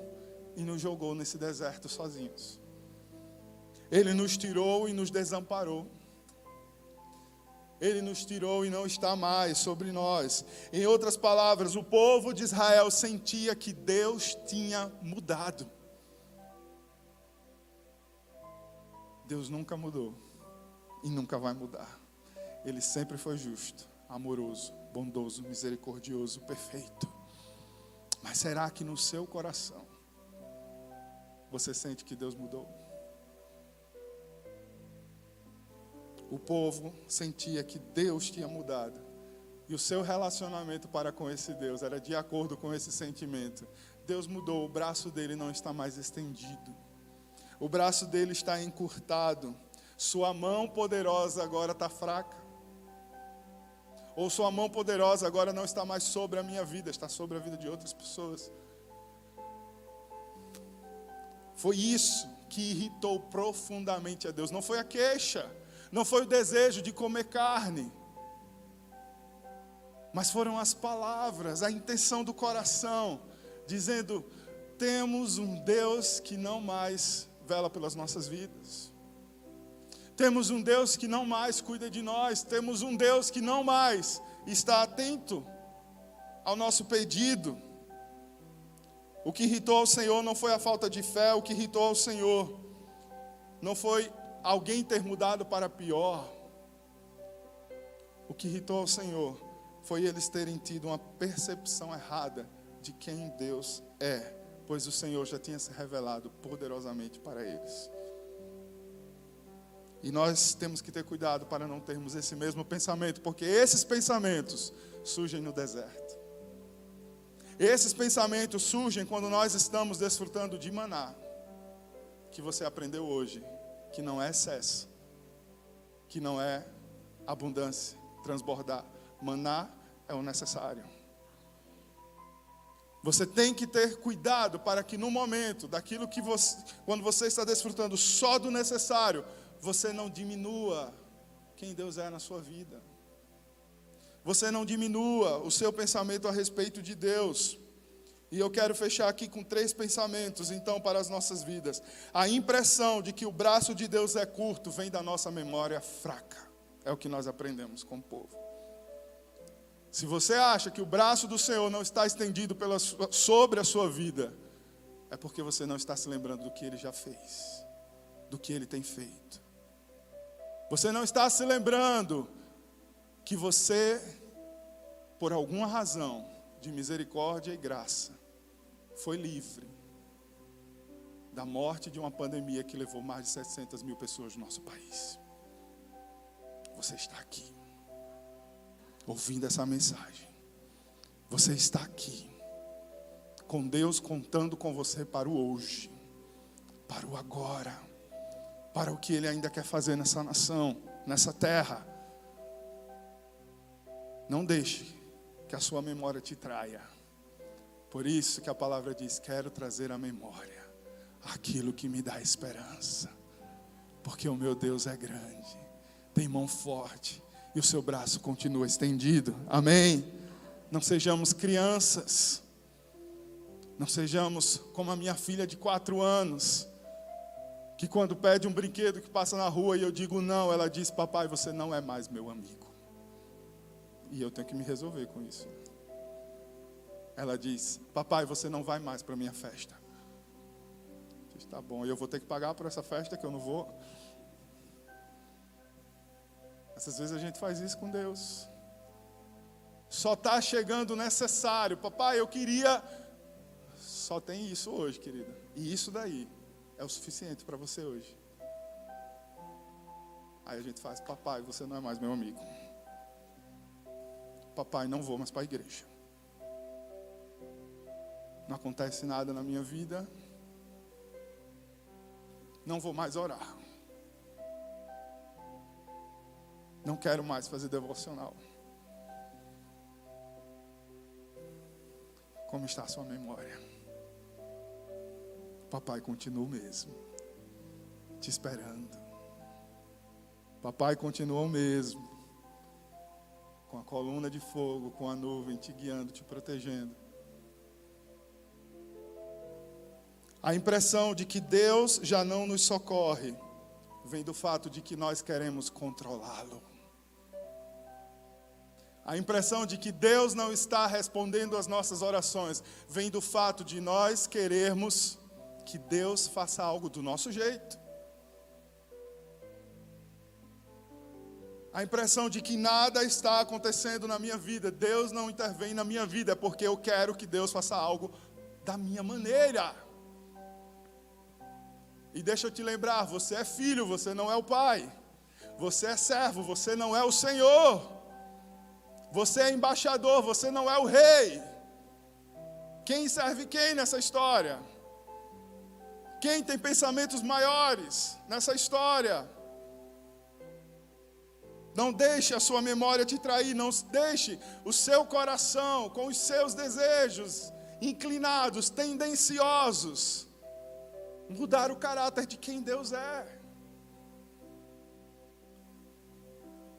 e nos jogou nesse deserto sozinhos. Ele nos tirou e nos desamparou. Ele nos tirou e não está mais sobre nós. Em outras palavras, o povo de Israel sentia que Deus tinha mudado. Deus nunca mudou e nunca vai mudar. Ele sempre foi justo, amoroso, bondoso, misericordioso, perfeito. Mas será que no seu coração você sente que Deus mudou? O povo sentia que Deus tinha mudado. E o seu relacionamento para com esse Deus era de acordo com esse sentimento. Deus mudou, o braço dele não está mais estendido. O braço dele está encurtado. Sua mão poderosa agora está fraca. Ou sua mão poderosa agora não está mais sobre a minha vida, está sobre a vida de outras pessoas. Foi isso que irritou profundamente a Deus. Não foi a queixa, não foi o desejo de comer carne, mas foram as palavras, a intenção do coração, dizendo: temos um Deus que não mais vela pelas nossas vidas. Temos um Deus que não mais cuida de nós, temos um Deus que não mais está atento ao nosso pedido. O que irritou ao Senhor não foi a falta de fé, o que irritou ao Senhor não foi alguém ter mudado para pior. O que irritou ao Senhor foi eles terem tido uma percepção errada de quem Deus é, pois o Senhor já tinha se revelado poderosamente para eles. E nós temos que ter cuidado para não termos esse mesmo pensamento, porque esses pensamentos surgem no deserto. Esses pensamentos surgem quando nós estamos desfrutando de maná, que você aprendeu hoje que não é excesso, que não é abundância, transbordar. Maná é o necessário. Você tem que ter cuidado para que no momento daquilo que você, quando você está desfrutando só do necessário, você não diminua quem Deus é na sua vida. Você não diminua o seu pensamento a respeito de Deus. E eu quero fechar aqui com três pensamentos, então, para as nossas vidas. A impressão de que o braço de Deus é curto vem da nossa memória fraca. É o que nós aprendemos com o povo. Se você acha que o braço do Senhor não está estendido pela, sobre a sua vida, é porque você não está se lembrando do que ele já fez, do que ele tem feito. Você não está se lembrando que você, por alguma razão de misericórdia e graça, foi livre da morte de uma pandemia que levou mais de 700 mil pessoas no nosso país. Você está aqui, ouvindo essa mensagem. Você está aqui, com Deus contando com você para o hoje, para o agora, para o que Ele ainda quer fazer nessa nação, nessa terra. Não deixe que a sua memória te traia. Por isso que a palavra diz: quero trazer à memória aquilo que me dá esperança. Porque o meu Deus é grande, tem mão forte e o seu braço continua estendido. Amém. Não sejamos crianças. Não sejamos como a minha filha de quatro anos, que quando pede um brinquedo que passa na rua e eu digo não, ela diz: Papai, você não é mais meu amigo. E eu tenho que me resolver com isso. Ela diz: Papai, você não vai mais para minha festa. Diz: Tá bom, eu vou ter que pagar por essa festa que eu não vou. Essas vezes a gente faz isso com Deus. Só está chegando o necessário. Papai, eu queria. Só tem isso hoje, querida. E isso daí é o suficiente para você hoje. Aí a gente faz, papai, você não é mais meu amigo. Papai, não vou mais para a igreja. Não acontece nada na minha vida. Não vou mais orar. Não quero mais fazer devocional. Como está a sua memória? Papai continua o mesmo, te esperando. Papai continua o mesmo, com a coluna de fogo, com a nuvem te guiando, te protegendo. A impressão de que Deus já não nos socorre vem do fato de que nós queremos controlá-lo. A impressão de que Deus não está respondendo às nossas orações vem do fato de nós querermos que Deus faça algo do nosso jeito. A impressão de que nada está acontecendo na minha vida, Deus não intervém na minha vida, é porque eu quero que Deus faça algo da minha maneira. E deixa eu te lembrar: você é filho, você não é o pai. Você é servo, você não é o Senhor. Você é embaixador, você não é o rei. Quem serve quem nessa história? Quem tem pensamentos maiores nessa história? Não deixe a sua memória te trair, não deixe o seu coração com os seus desejos inclinados, tendenciosos, mudar o caráter de quem Deus é.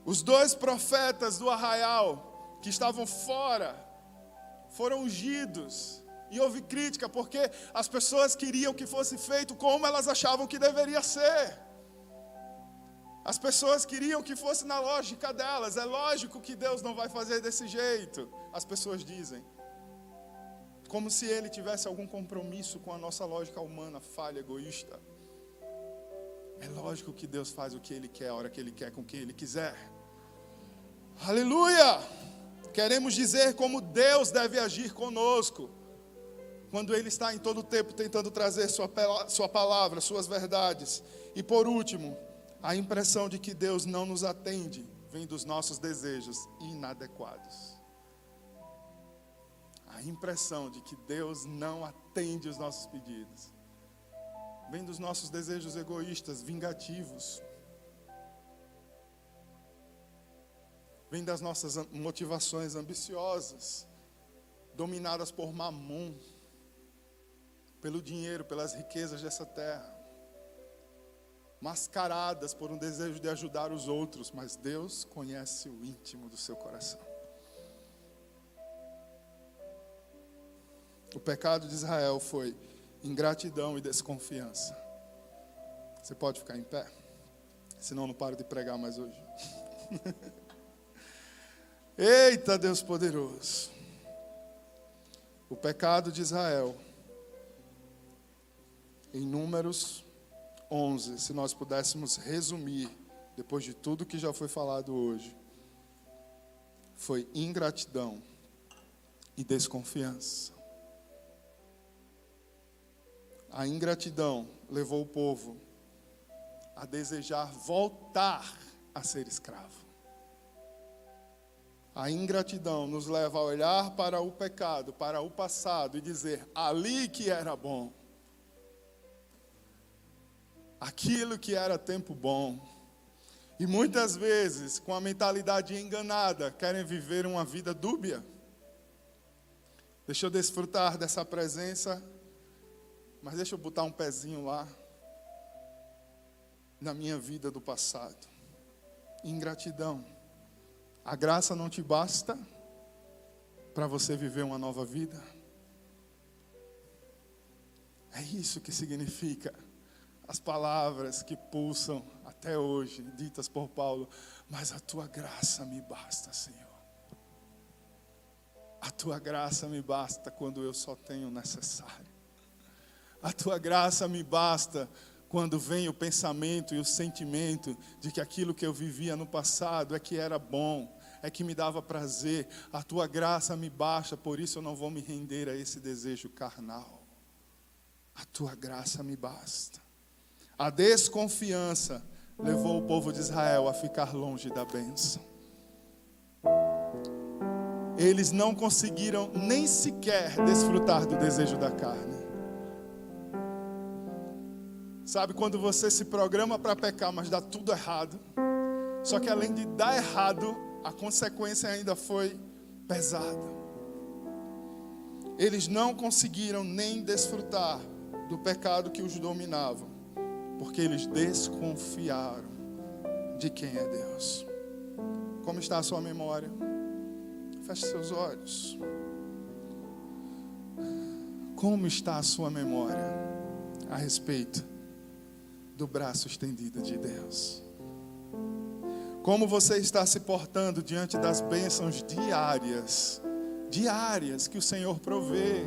Os dois profetas do arraial que estavam fora foram ungidos. E houve crítica porque as pessoas queriam que fosse feito como elas achavam que deveria ser. As pessoas queriam que fosse na lógica delas. É lógico que Deus não vai fazer desse jeito. As pessoas dizem. Como se ele tivesse algum compromisso com a nossa lógica humana, falha, egoísta. É lógico que Deus faz o que Ele quer, a hora que Ele quer, com quem Ele quiser. Aleluia! Queremos dizer como Deus deve agir conosco, quando Ele está em todo o tempo tentando trazer sua, sua palavra, Suas verdades. E por último, a impressão de que Deus não nos atende vem dos nossos desejos inadequados. A impressão de que Deus não atende os nossos pedidos. Vem dos nossos desejos egoístas, vingativos, vem das nossas motivações ambiciosas, dominadas por mamon, pelo dinheiro, pelas riquezas dessa terra, mascaradas por um desejo de ajudar os outros, mas Deus conhece o íntimo do seu coração. O pecado de Israel foi ingratidão e desconfiança. Você pode ficar em pé? Senão eu não paro de pregar mais hoje. Eita Deus poderoso. O pecado de Israel, em Números 11, se nós pudéssemos resumir, depois de tudo que já foi falado hoje, foi ingratidão e desconfiança. A ingratidão levou o povo a desejar voltar a ser escravo. A ingratidão nos leva a olhar para o pecado, para o passado e dizer: ali que era bom, aquilo que era tempo bom. E muitas vezes, com a mentalidade enganada, querem viver uma vida dúbia. Deixa eu desfrutar dessa presença, mas deixa eu botar um pezinho lá na minha vida do passado. Ingratidão. A graça não te basta para você viver uma nova vida? É isso que significa as palavras que pulsam até hoje, ditas por Paulo, mas a tua graça me basta, Senhor. A tua graça me basta quando eu só tenho necessário. A tua graça me basta quando vem o pensamento e o sentimento de que aquilo que eu vivia no passado é que era bom, é que me dava prazer. A tua graça me basta, por isso eu não vou me render a esse desejo carnal. A tua graça me basta. A desconfiança levou o povo de Israel a ficar longe da bênção. Eles não conseguiram nem sequer desfrutar do desejo da carne. Sabe quando você se programa para pecar, mas dá tudo errado? Só que além de dar errado, a consequência ainda foi pesada. Eles não conseguiram nem desfrutar do pecado que os dominava, porque eles desconfiaram de quem é Deus. Como está a sua memória? Feche seus olhos. Como está a sua memória a respeito do braço estendido de Deus? Como você está se portando diante das bênçãos diárias, diárias que o Senhor provê?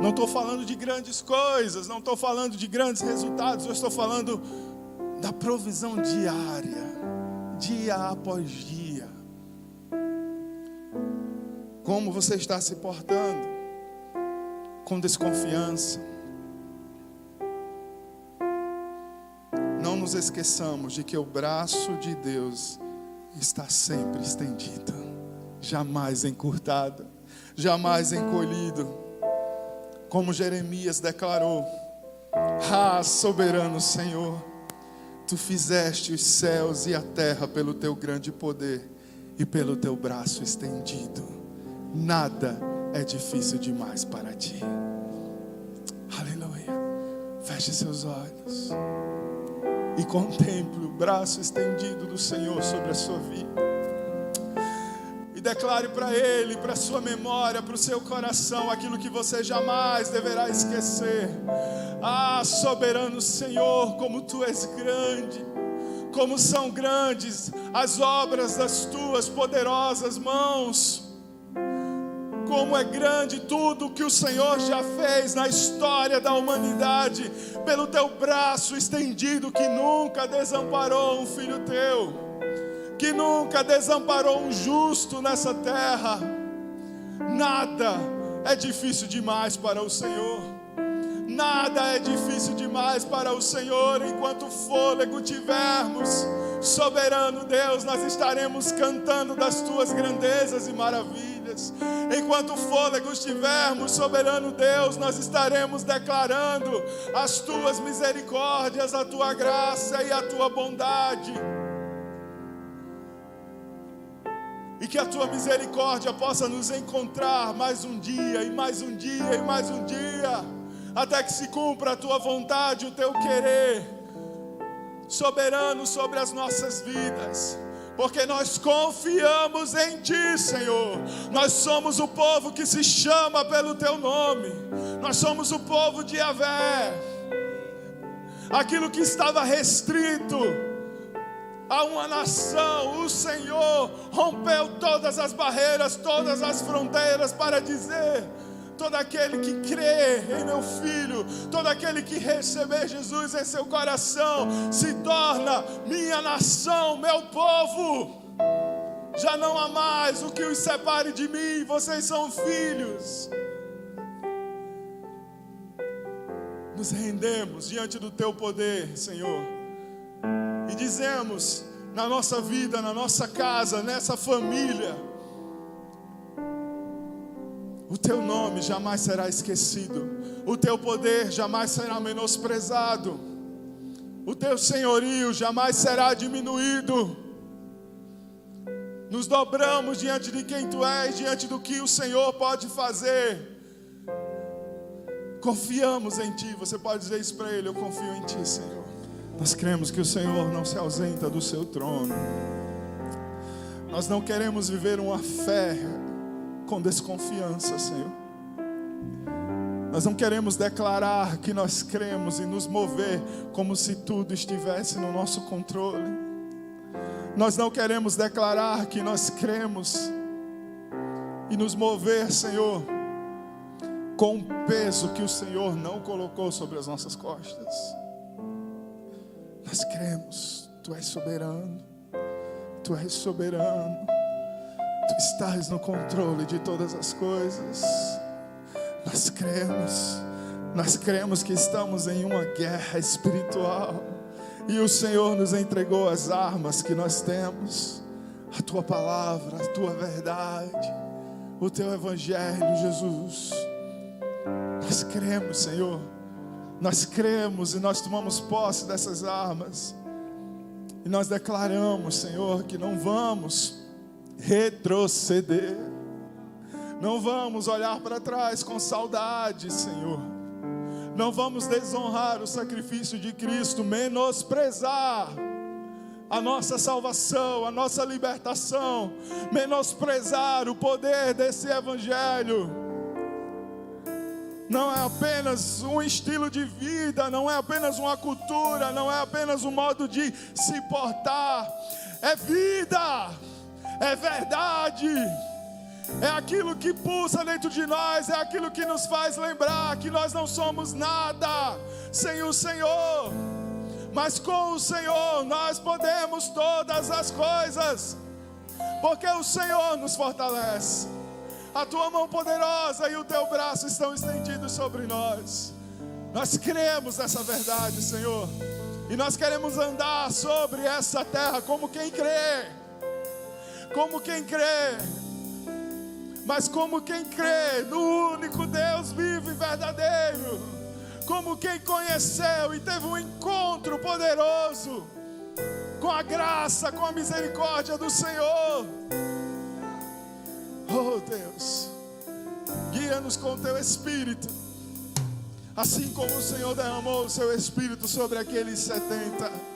Não estou falando de grandes coisas, não estou falando de grandes resultados, eu estou falando da provisão diária, dia após dia. Como você está se portando? Com desconfiança. Nos esqueçamos de que o braço de Deus está sempre estendido, jamais encurtado, jamais encolhido como Jeremias declarou: Ah, soberano Senhor, tu fizeste os céus e a terra pelo teu grande poder e pelo teu braço estendido. Nada é difícil demais para ti. Aleluia. Feche seus olhos e contemple o braço estendido do Senhor sobre a sua vida declare para Ele, para sua memória, para o seu coração, aquilo que você jamais deverá esquecer. Ah, soberano Senhor, como Tu és grande, como são grandes as obras das Tuas poderosas mãos. Como é grande tudo que o Senhor já fez na história da humanidade, pelo teu braço estendido que nunca desamparou um filho teu que nunca desamparou um justo nessa terra. Nada é difícil demais para o Senhor. Nada é difícil demais para o Senhor. Enquanto fôlego tivermos, soberano Deus, nós estaremos cantando das tuas grandezas e maravilhas. Enquanto fôlego estivermos, soberano Deus, nós estaremos declarando as tuas misericórdias, a tua graça e a tua bondade. e que a tua misericórdia possa nos encontrar mais um dia, e mais um dia, e mais um dia, até que se cumpra a tua vontade, o teu querer, soberano sobre as nossas vidas. Porque nós confiamos em Ti, Senhor. Nós somos o povo que se chama pelo Teu nome. Nós somos o povo de Avé. Aquilo que estava restrito, a uma nação, o Senhor rompeu todas as barreiras, todas as fronteiras para dizer: todo aquele que crê em meu filho, todo aquele que receber Jesus em seu coração, se torna minha nação, meu povo. Já não há mais o que os separe de mim, vocês são filhos. Nos rendemos diante do teu poder, Senhor e dizemos na nossa vida, na nossa casa, nessa família, o teu nome jamais será esquecido, o teu poder jamais será menosprezado, o teu senhorio jamais será diminuído. Nos dobramos diante de quem tu és, diante do que o Senhor pode fazer. Confiamos em ti. Você pode dizer isso para ele: Eu confio em ti, Senhor. Nós cremos que o Senhor não se ausenta do seu trono. Nós não queremos viver uma fé com desconfiança, Senhor. Nós não queremos declarar que nós cremos e nos mover como se tudo estivesse no nosso controle. Nós não queremos declarar que nós cremos e nos mover, Senhor, com um peso que o Senhor não colocou sobre as nossas costas. Nós cremos, Tu és soberano, Tu és soberano. Estás no controle de todas as coisas. Nós cremos, nós cremos que estamos em uma guerra espiritual e o Senhor nos entregou as armas que nós temos, a tua palavra, a tua verdade, o teu evangelho, Jesus. Nós cremos, Senhor. Nós cremos e nós tomamos posse dessas armas. E nós declaramos, Senhor, que não vamos retroceder. Não vamos olhar para trás com saudade, Senhor. Não vamos desonrar o sacrifício de Cristo, menosprezar a nossa salvação, a nossa libertação, menosprezar o poder desse Evangelho não é apenas um estilo de vida, não é apenas uma cultura, não é apenas um modo de se portar, é vida, é verdade, é aquilo que pulsa dentro de nós, é aquilo que nos faz lembrar que nós não somos nada sem o Senhor, mas com o Senhor nós podemos todas as coisas, porque o Senhor nos fortalece. A tua mão poderosa e o teu braço estão estendidos sobre nós. Nós cremos nessa verdade, Senhor, e nós queremos andar sobre essa terra como quem crê, como quem crê, mas como quem crê no único Deus vivo e verdadeiro, como quem conheceu e teve um encontro poderoso com a graça, com a misericórdia do Senhor. Oh Deus, guia-nos com o teu espírito, assim como o Senhor derramou o seu espírito sobre aqueles 70.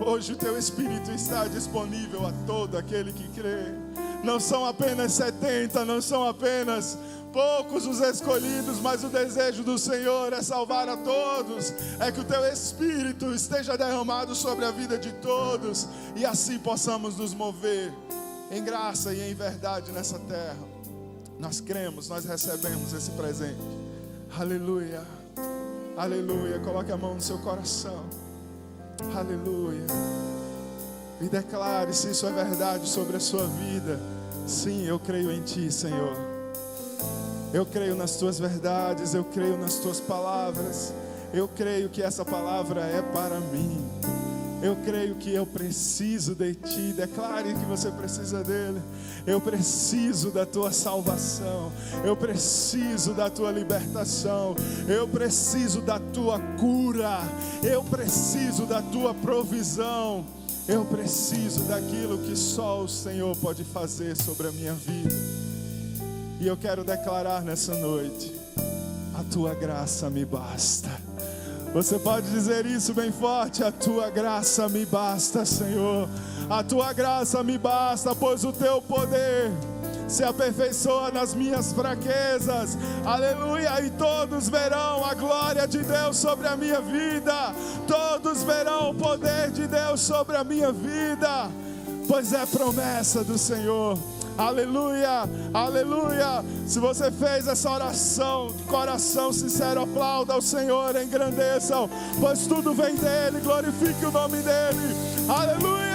Hoje o teu espírito está disponível a todo aquele que crê. Não são apenas 70, não são apenas poucos os escolhidos, mas o desejo do Senhor é salvar a todos, é que o teu Espírito esteja derramado sobre a vida de todos e assim possamos nos mover em graça e em verdade nessa terra. Nós cremos, nós recebemos esse presente. Aleluia. Aleluia. Coloque a mão no seu coração. Aleluia. E declare se isso é verdade sobre a sua vida. Sim, eu creio em Ti, Senhor. Eu creio nas Tuas verdades, eu creio nas Tuas palavras. Eu creio que essa palavra é para mim. Eu creio que eu preciso de Ti. Declare que você precisa dele. Eu preciso da Tua salvação. Eu preciso da Tua libertação. Eu preciso da Tua cura. Eu preciso da Tua provisão. Eu preciso daquilo que só o Senhor pode fazer sobre a minha vida. E eu quero declarar nessa noite: a Tua graça me basta. Você pode dizer isso bem forte: A tua graça me basta, Senhor. A tua graça me basta, pois o teu poder se aperfeiçoa nas minhas fraquezas. Aleluia! E todos verão a glória de Deus sobre a minha vida. Todos verão o poder de Deus sobre a minha vida, pois é promessa do Senhor. Aleluia, aleluia. Se você fez essa oração coração sincero, aplauda ao Senhor, engrandeçam, pois tudo vem dEle, glorifique o nome dEle. Aleluia.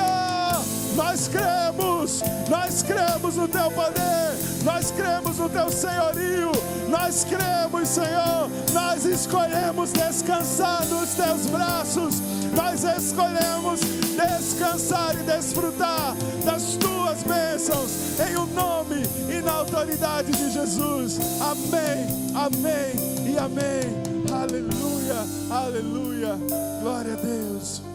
Nós cremos, nós cremos no teu poder, nós cremos no teu senhorio, nós cremos, Senhor, nós escolhemos descansar nos teus braços, nós escolhemos descansar e desfrutar das tuas bênçãos, em o nome e na autoridade de Jesus. Amém, amém e amém. Aleluia, aleluia. Glória a Deus.